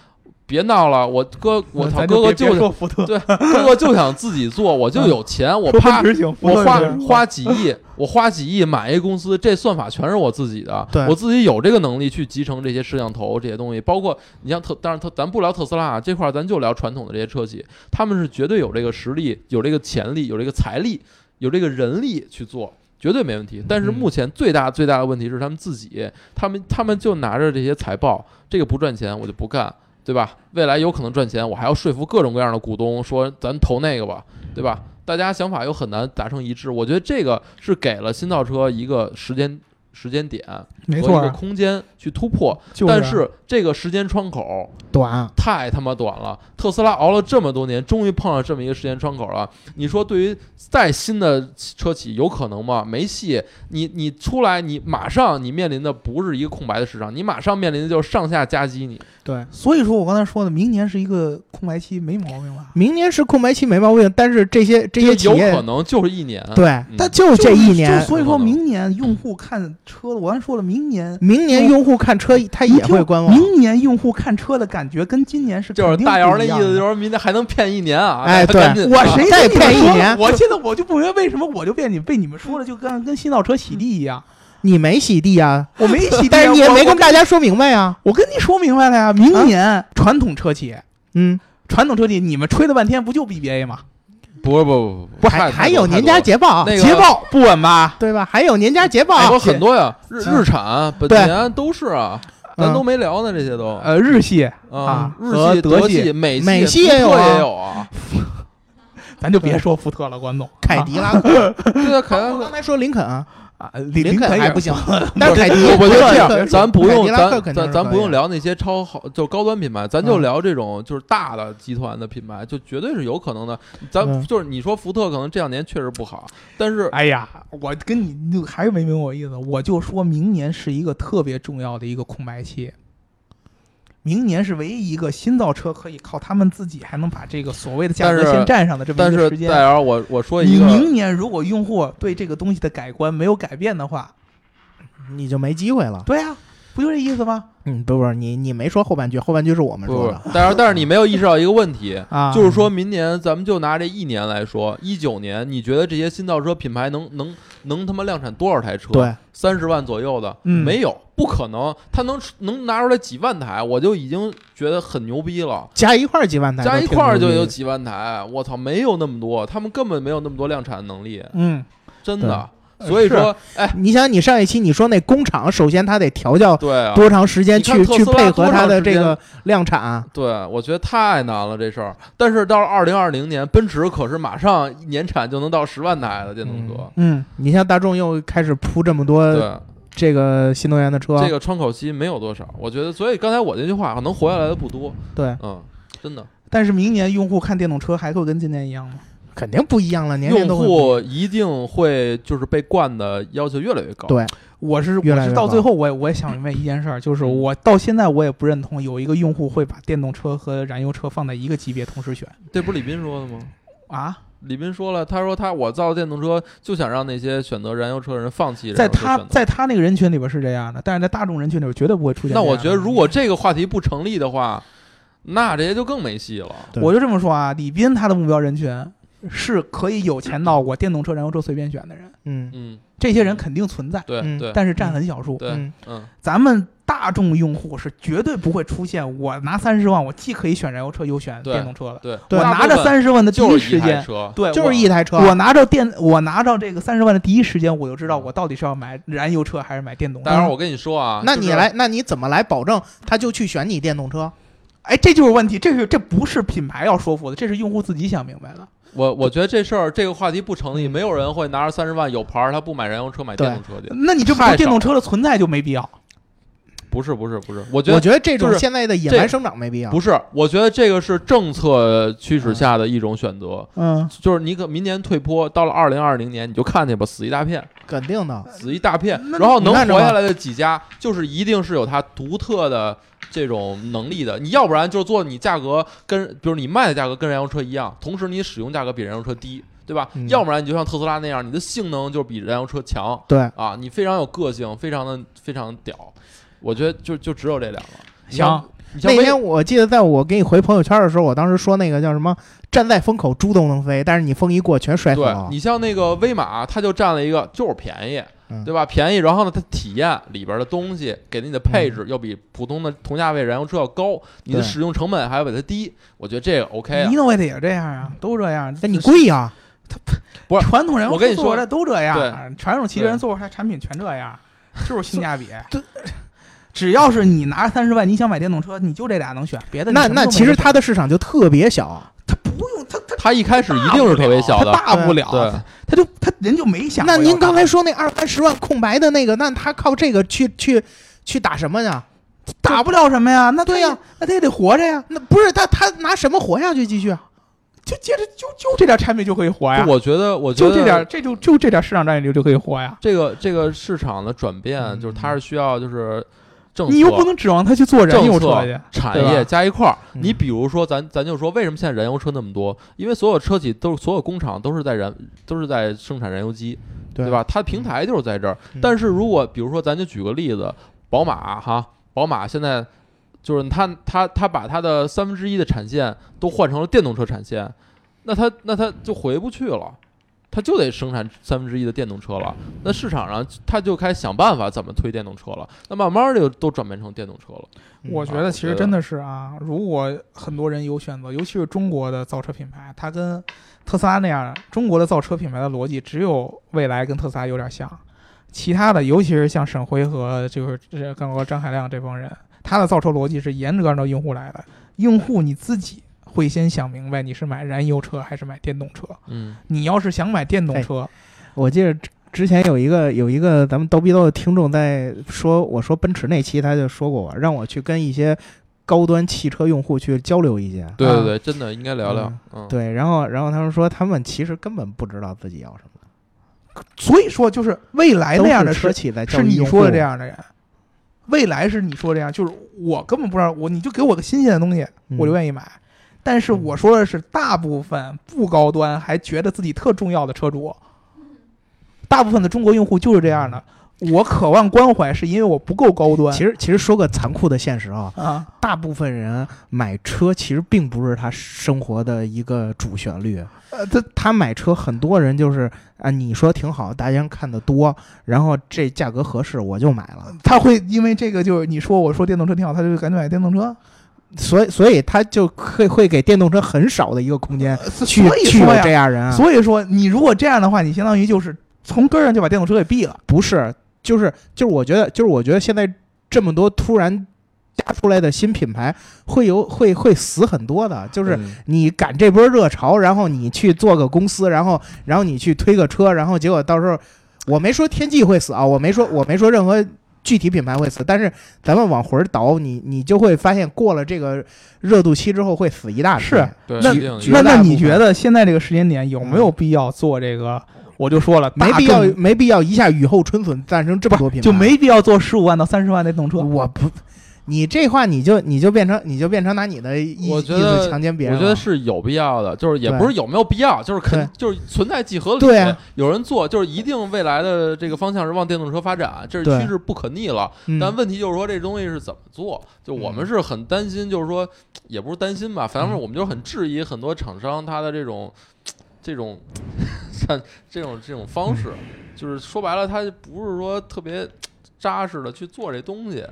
别闹了，我哥，我操，哥哥就想福特，对，哥哥就想自己做，我就有钱，我说啪奔驰行，福我花花几亿，我花几亿买一公司，这算法全是我自己的，对我自己有这个能力去集成这些摄像头这些东西，包括你像特，当然特，咱不聊特斯拉啊，这块咱就聊传统的这些车企，他们是绝对有这个实力、有这个潜力、有这个财力、有这个人力去做。绝对没问题，但是嗯目前最大最大的问题是他们自己，他们他们就拿着这些财报，这个不赚钱我就不干，对吧？未来有可能赚钱，我还要说服各种各样的股东说咱投那个吧，对吧？大家想法又很难达成一致，我觉得这个是给了新造车一个时间时间点和一个没错啊，空间去突破，就是但是这个时间窗口短，太他妈短了。特斯拉熬了这么多年，终于碰上这么一个时间窗口了。你说对于再新的车企有可能吗？没戏。你你出来，你马上你面临的不是一个空白的市场，你马上面临的就是上下夹击你。对，所以说我刚才说的，明年是一个空白期，没毛病吧？明年是空白期没毛病，但是这些这些企有业可能就是一年。对嗯，但就这一年就，所以说明年用户看车，我刚才说了，明年明年用户看车他也会观望。明年用户看车的感觉跟今年是就是大姚那意思，就是明年还能骗一年啊！哎大家赶紧我谁再骗一年我现在我就不明白为什么我就被你被你们说了就跟跟新造车洗地一样，你没洗地啊，我没洗地啊，但是你也没跟大家说明白呀。我跟你说明白了呀，明年传统车企。嗯，传统车企，你们吹了半天，不就 BBA 吗？不是不不不不，太还还有年家捷豹，那个捷豹不稳吧？对吧？还有年家捷豹国，很多呀，日嗯日产、本田都是啊，咱都没聊呢，这些都呃，日系，啊，日系、德系系、美美系系也有啊福特也有啊。咱就别说福特了，关总。凯迪拉克。对啊，凯迪拉克刚才说林肯啊，啊，林林肯还不行，但是凯迪，我我觉得这样，咱不用咱咱咱不用聊那些超好就高端品牌，咱就嗯聊这种就是大的集团的品牌，就绝对是有可能的。咱嗯就是你说福特可能这两年确实不好，但是哎呀，我跟你就还是没明白我意思，我就说明年是一个特别重要的一个空白期。明年是唯一一个新造车可以靠他们自己还能把这个所谓的价格但是先占上的这么一个时间。戴尔，我我说一你个，明年如果用户对这个东西的改观没有改变的话，你就没机会了。对呀、不就这意思吗？嗯，不不，你你没说后半句，后半句是我们说的，但是但是你没有意识到一个问题，啊，就是说明年咱们就拿这一年来说，一九年，你觉得这些新造车品牌能能能他妈量产多少台车？对，三十万左右的，嗯没有，不可能，他能能拿出来几万台，我就已经觉得很牛逼了。加一块儿几万台，加一块儿就有。几万台，我操，没有那么多，他们根本没有那么多量产能力，嗯，真的。对所以说，哎，你想，你上一期你说那工厂，首先它得调教多长时间去去配合它的这个量产？对，我觉得太难了这事儿。但是到二零二零年，奔驰可是马上年产就能到十万台的电动车。嗯，你像大众又开始铺这么多对，这个新能源的车，这个窗口期没有多少，我觉得，所以刚才我那句话能活下来的不多，对嗯，真的，但是明年用户看电动车还会跟今年一样吗？肯定不一样了，年年用户一定会就是被惯的要求越来越高，对我是我是到最后我也我也想明白一件事儿，就是嗯我到现在我也不认同有一个用户会把电动车和燃油车放在一个级别同时选这不是李斌说的吗？啊。李斌说了，他说他我造电动车就想让那些选择燃油车的人放弃在他在他那个人群里边是这样的，但是在大众人群里边绝对不会出现那。我觉得如果这个话题不成立的话，那这些就更没戏了。我就这么说啊，李斌他的目标人群是可以有钱到我电动车、燃油车随便选的人，嗯。嗯，这些人肯定存在，对嗯。对。但是占很小数。对，嗯。嗯，咱们大众用户是绝对不会出现我拿三十万，我既可以选燃油车又选电动车的。对，对我拿着三十万的第一时间，对，就是一台车，我拿着电，我拿着这个三十万的第一时间，我就知道我到底是要买燃油车还是买电动车。当然我跟你说啊，那你来，那你怎么来保证他就去选你电动车？哎，这就是问题，这是这不是品牌要说服的，这是用户自己想明白的。我我觉得这事儿这个话题不成立，没有人会拿着三十万有牌儿，他不买燃油车买电动车去。那你这不电动车的存在就没必要。不是不是不是，我觉得我觉得这种现在的野蛮生长没必要。不是，我觉得这个是政策驱使下的一种选择。嗯，就是你可明年退坡，到了二零二零年你就看去吧，死一大片，肯定的，死一大片。然后能活下来的几家，就是一定是有它独特的这种能力的。你要不然就做你价格跟，比如你卖的价格跟燃油车一样，同时你使用价格比燃油车低，对吧？要不然你就像特斯拉那样，你的性能就比燃油车强。对啊，你非常有个性，非常的非常屌。我觉得就就只有这两个。行，那天我记得在我给你回朋友圈的时候，我当时说那个叫什么“站在风口猪都能飞”，但是你风一过全摔死了。你像那个威马，它就占了一个就是便宜，对吧？便宜，然后呢，它体验里边的东西给你的配置要比普通的同价位燃油车要高，你的使用成本还要比它低。我觉得这个 OK。尼诺威的也这样啊，都这样。但你贵呀？它 不是传统人，我跟你说的都这样。对，传统汽车人做出来产品全这样，就是性价比。对。只要是你拿三十万，你想买电动车，你就这俩能选，别的那那其实它的市场就特别小，它不用它它它一开始一定是特别小的，大不了，对，他就他人就没想。那您刚才说那二三十万空白的那个，那他靠这个去去去打什么呀？打不了什么呀？那对呀，那他也得活着呀。那不是他他拿什么活下去？继续，就接着就就这点产品就可以活呀。我觉得，我觉得就这点，这就就这点市场占有率就可以活呀。这个这个市场的转变，就是它是需要就是。你又不能指望他去做燃油车去，产业加一块儿。你比如说，咱咱就说，为什么现在燃油车那么多？因为所有车企都是，所有工厂都是在燃，都是在生产燃油机，对吧？它平台就是在这儿。但是如果比如说，咱就举个例子，宝马哈，宝马现在就是它它它把它的三分之一的产线都换成了电动车产线，那它那它就回不去了。它就得生产三分之一的电动车了，那市场上它就开始想办法怎么推电动车了，那慢慢的就都转变成电动车了。我觉得其实真的是啊，如果很多人有选择，尤其是中国的造车品牌，它跟特斯拉那样，中国的造车品牌的逻辑只有蔚来跟特斯拉有点像，其他的尤其是像沈辉和就是这刚刚张海亮这帮人，他的造车逻辑是严格按照用户来的，用户你自己。会先想明白你是买燃油车还是买电动车。嗯，你要是想买电动车，我记得之前有一个有一个咱们逗逼逗的听众在说，我说奔驰那期他就说过我，让我去跟一些高端汽车用户去交流一下。对对对，真的应该聊聊。嗯，对，然后然后他们说他们其实根本不知道自己要什么，所以说就是未来那样的车企在是你说的这样的人，未来是你说这样，就是我根本不知道，我你就给我个新鲜的东西，我就愿意买。但是我说的是，大部分不高端还觉得自己特重要的车主，大部分的中国用户就是这样的。我渴望关怀，是因为我不够高端。其实，其实说个残酷的现实啊，啊，大部分人买车其实并不是他生活的一个主旋律。呃，他他买车，很多人就是啊，你说挺好，大家看的多，然后这价格合适，我就买了。他会因为这个，就是你说我说电动车挺好，他就赶紧买电动车。所以，所以他就会会给电动车很少的一个空间去去这样人。所以说，你如果这样的话，你相当于就是从根上就把电动车给毙了。不是，就是就是我觉得，就是我觉得现在这么多突然加出来的新品牌，会有会会死很多的。就是你赶这波热潮，然后你去做个公司，然后然后你去推个车，然后结果到时候我没说天际会死啊，我没说我没说任何。具体品牌会死，但是咱们往回倒，你你就会发现，过了这个热度期之后，会死一大批。是，那那那你觉得现在这个时间点有没有必要做这个？我就说了，没必要，没必要一下雨后春笋诞生这么多品牌，就没必要做十五万到三十万的动车。我不。你这话你就你就变成你就变成拿你的意意思强奸别人，我觉得是有必要的，就是也不是有没有必要，就是肯就是存在即合理。对，有人做就是一定未来的这个方向是往电动车发展，这是趋势不可逆了。但问题就是说这东西是怎么做？就我们是很担心，就是说也不是担心吧，反正我们就很质疑很多厂商他的这种这种像这种这种方式，就是说白了，他不是说特别扎实的去做这东西。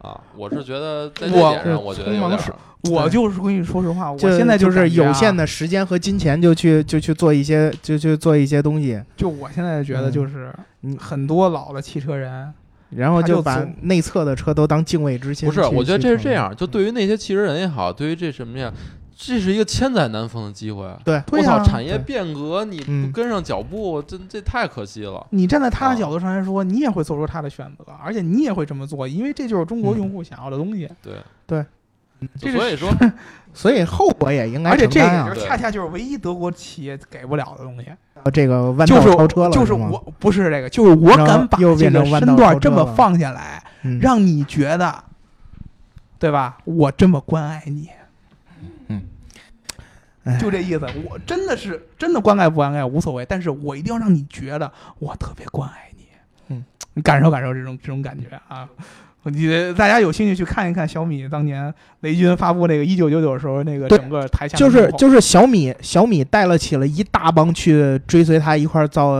啊，我是觉得在这点上，我觉得有点。我就是跟你说实话，我现在就是有限的时间和金钱，就去就去做一些，就去做一些东西。就我现在觉得，就是很多老的汽车人，然后就把内侧的车都当敬畏之心。不是，我觉得。这是这样，就对于那些汽车人也好，对于这什么呀，这是一个千载难逢的机会。对，我操，产业变革你不嗯跟上脚步，这这太可惜了。你站在他啊的角度上来说，你也会做出他的选择，而且你也会这么做，因为这就是中国嗯用户想要的东西。对对，所以说，所以后果也应该而且这承担啊个恰恰就是唯一德国企业给不了的东西，这个弯就是道超车了，就是我不是这个，就是我敢把这个身段这么放下来，嗯让你觉得，对吧？我这么关爱你，就这意思。我真的是真的关爱不关爱无所谓，但是我一定要让你觉得我特别关爱你。嗯，你感受感受这种这种感觉啊！我觉得大家有兴趣去看一看小米当年雷军发布那个一九九九时候那个整个台下就是就是小米小米带了起了一大帮去追随他一块造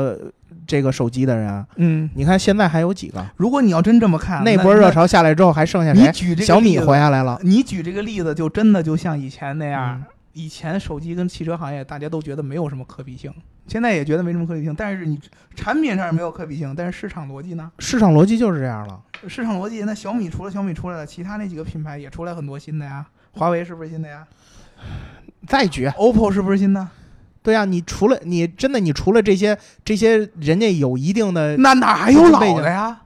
这个手机的人啊。嗯，你看现在还有几个？如果你要真这么看，那那波热潮下来之后还剩下谁？你举这个小米例子活下来了。你举这个例子，就真的就像以前那样，嗯以前手机跟汽车行业大家都觉得没有什么可比性，现在也觉得没什么可比性，但是你产品上没有可比性，但是市场逻辑呢？市场逻辑就是这样了。市场逻辑，那小米除了小米出来了，其他那几个品牌也出来很多新的呀，华为是不是新的呀再举，？OPPO 是不是新的？对呀、你除了你真的你除了这些这些人家有一定的那哪还有老的呀？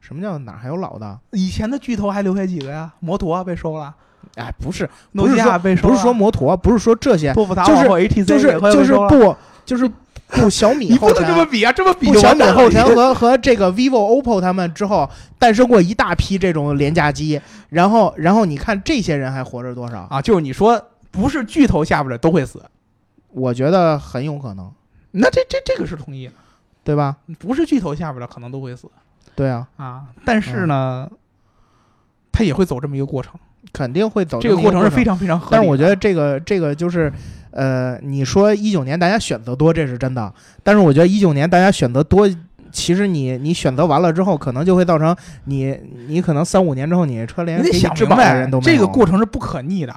什么叫哪还有老的？以前的巨头还留下几个呀？摩托被收了，哎，不是诺基不是说亚被收了，不是说摩托，不是说这些，就是就是就是不就是不小米你不。能这么比啊，这么比小米后尘和和这个 vivo、OPPO 他们之后诞生过一大批这种廉价机，然后然后你看这些人还活着多少？啊，就是你说不是巨头下边的都会死，我觉得很有可能，那这这这个是同意的，对吧？不是巨头下边的可能都会死对啊，啊，但是呢，他也会走这么一个过程，肯定会走这个过程是非常非常合理的。但是我觉得这个这个就是，呃，你说一九年大家选择多，这是真的。但是我觉得一九年大家选择多，其实你你选择完了之后，可能就会造成你你可能三五年之后，你车连想明白人都没有这个过程是不可逆的。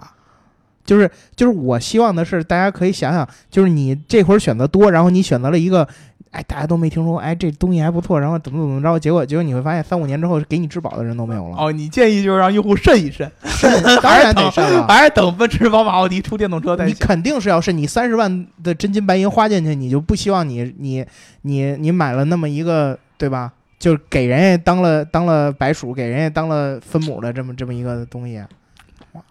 就是就是我希望的是，大家可以想想，就是你这会儿选择多，然后你选择了一个。哎，大家都没听说，哎，这东西还不错，然后怎么怎么着，结果结果你会发现，三五年之后给你质保的人都没有了。哦，你建议就是让用户慎一慎，慎，当然 得慎了。还是等奔驰、宝马、奥迪出电动车再想。你肯定是要慎，你三十万的真金白银花进去，你就不希望你你你你买了那么一个，对吧？就是给人家当了当了白鼠，给人家当了分母的这么这么一个东西。哇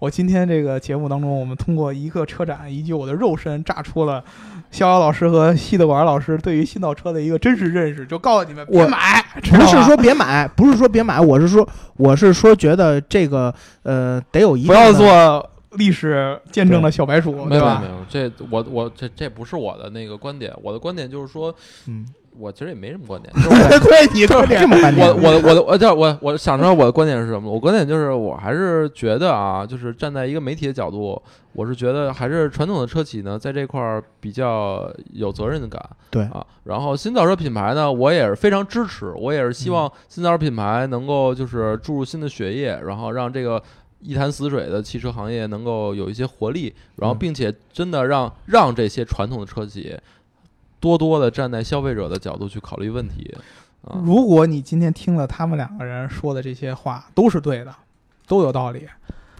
我今天这个节目当中，我们通过一个车展以及我的肉身，炸出了逍遥老师和西德管老师对于新造车的一个真实认识，就告诉你们别我买，不是说别买，不是说别买，我是说我是说觉得这个呃得有一定不要做历史见证的小白鼠，没有对吧？没？有，这我我这这不是我的那个观点，我的观点就是说，嗯，我其实也没什么观点，就是我对你这这么观点我我的我的我叫我我想知道我的观点是什么？我观点就是我还是觉得啊，就是站在一个媒体的角度，我是觉得还是传统的车企呢，在这块儿比较有责任感。对啊，然后新造车品牌呢，我也是非常支持，我也是希望新造车品牌能够就是注入新的血液，然后让这个。一潭死水的汽车行业能够有一些活力，然后嗯并且真的让让这些传统的车企多多的站在消费者的角度去考虑问题啊。如果你今天听了他们两个人说的这些话，都是对的，都有道理，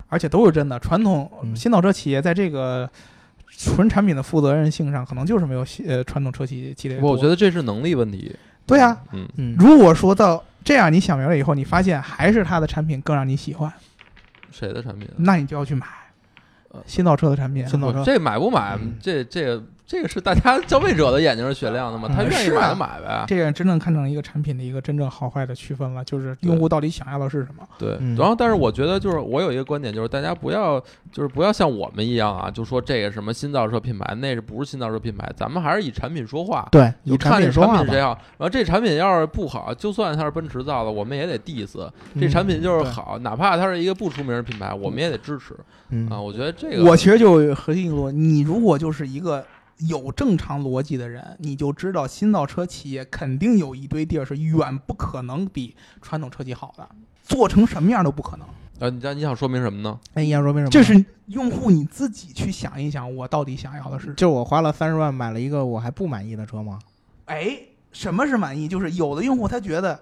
而且都是真的。传统嗯新造车企业在这个纯产品的负责任性上，可能就是没有呃传统车企积累。我觉得这是能力问题。对啊，嗯，嗯，如果说到这样，你想明白了以后，你发现还是他的产品更让你喜欢，谁的产品啊？那你就要去买呃新造车的产品。新造车这买不买嗯，这这个这个是大家消费者的眼睛是雪亮的嘛，嗯他愿意买就买呗。这样真正看成一个产品的一个真正好坏的区分了，就是用户到底想要的是什么。对嗯，然后但是我觉得就是我有一个观点，就是大家不要就是不要像我们一样啊，就说这个什么新造车品牌，那是不是新造车品牌？咱们还是以产品说话。对，以就看这产品说话吧。产品谁好，然后这产品要是不好，就算它是奔驰造的，我们也得 diss。这嗯产品就是对好，哪怕它是一个不出名的品牌，我们也得支持嗯啊。我觉得这个我其实就核心说，你如果就是一个有正常逻辑的人，你就知道新造车企业肯定有一堆地儿是远不可能比传统车企好的，做成什么样都不可能。呃，你你想说明什么呢？哎，你想说明什么？这是用户你自己去想一想，我到底想要的是，就我花了三十万买了一个我还不满意的车吗？哎，什么是满意？就是有的用户他觉得，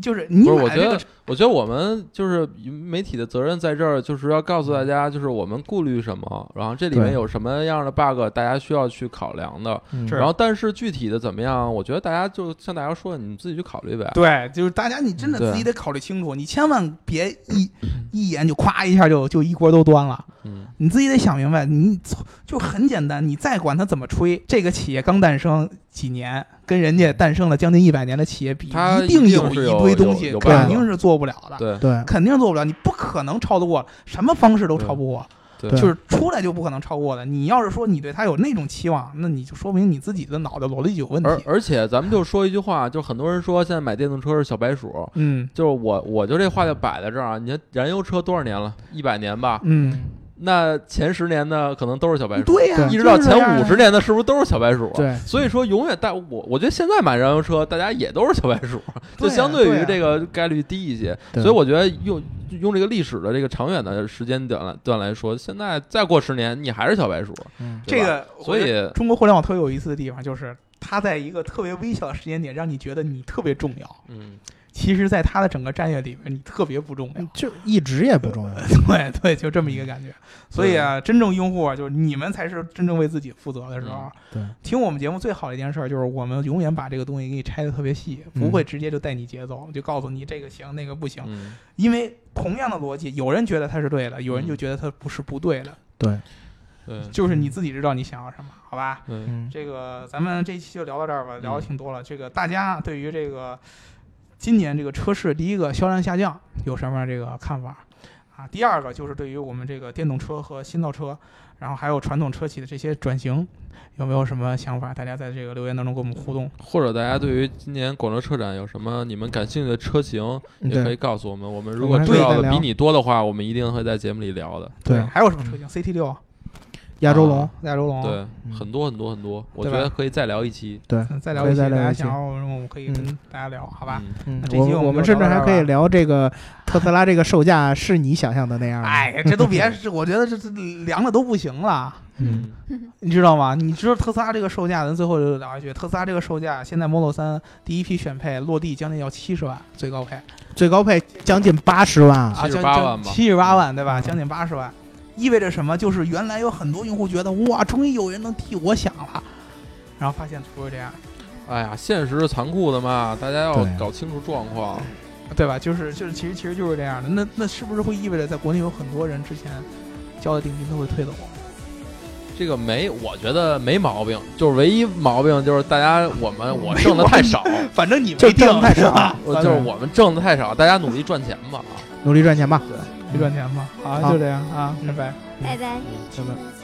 就是你不是，我买这个觉得，我觉得我们就是媒体的责任在这儿，就是要告诉大家，就是我们顾虑什么，然后这里面有什么样的 bug，大家需要去考量的。然后，但是具体的怎么样，我觉得大家就像大家说的，你们自己去考虑呗。对，就是大家你真的自己得考虑清楚，你千万别一一眼就咵一下就就一锅都端了。嗯，你自己得想明白，你就很简单，你再管它怎么吹，这个企业刚诞生几年，跟人家诞生了将近一百年的企业比，一定有一堆东西肯定是做不了的，对对肯定做不了，你不可能超得过，什么方式都超不过，就是出来就不可能超过的。你要是说你对它有那种期望，那你就说明你自己的脑袋逻辑有问题。而而且咱们就说一句话，就很多人说现在买电动车是小白鼠，嗯就是我我就这话就摆在这儿啊。你看燃油车多少年了？一百年吧。嗯，那前十年呢可能都是小白鼠，对呀、一直到前五十年的是不是都是小白鼠？对所以说，永远大我我觉得现在买燃油车，大家也都是小白鼠，就相对于这个概率低一些。对所以我觉得用用这个历史的这个长远的时间段来段来说，现在再过十年，你还是小白鼠。嗯这个，所以中国互联网特别有意思的地方就是，它在一个特别微小的时间点，让你觉得你特别重要。嗯，其实，在他的整个战略里面，你特别不重要。就一直也不重要。对对，就这么一个感觉。所以啊，真正用户啊，就是你们才是真正为自己负责的时候。对，听我们节目最好的一件事儿就是，我们永远把这个东西给你拆的特别细，嗯不会直接就带你节奏，就告诉你这个行那个不行。嗯因为同样的逻辑，有人觉得它是对的，有人就嗯觉得它不是不对的，对，对，就是你自己知道你想要什么，好吧？对，嗯这个咱们这一期就聊到这儿吧，聊的嗯挺多了。这个大家对于这个今年这个车市，第一个销量下降有什么这个看法啊？第二个就是对于我们这个电动车和新造车，然后还有传统车企的这些转型，有没有什么想法？大家在这个留言当中跟我们互动。或者大家对于今年广州车展有什么你们感兴趣的车型，也可以告诉我们。我们如果知道的比你多的话，我们一定会在节目里聊的。对还有什么车型？CT 六、亚洲龙啊，亚洲龙，对，嗯。很多很多很多，我觉得可以再聊一期。对，嗯再聊一期，大家想要什么，我们可以跟嗯大家聊，好吧？那这期我们我我们甚至还可以聊这个特斯拉这个售价是你想象的那样吗？哎，这都别，是我觉得这这凉的都不行了。嗯，你知道吗？你知道特斯拉这个售价，咱最后就聊一句，特斯拉这个售价，现在 Model 三第一批选配落地将近要七十万，最高配。最高配将近八十万啊！啊，78将万吧。七十八万对吧？嗯将近八十万，意味着什么？就是原来有很多用户觉得哇，终于有人能替我想了，然后发现不是这样，哎呀，现实是残酷的嘛，大家要搞清楚状况。对吧？就是就是，其实其实就是这样的。那那是不是会意味着在国内有很多人之前交的定金都会退走？这个没，我觉得没毛病，就是唯一毛病就是大家我们我挣的太少，反正你就没定挣太少 就是我们挣的太少，大家努力赚钱吧啊。努力赚钱吧。没赚钱嘛。好，好就这样啊，拜拜。拜拜。拜拜。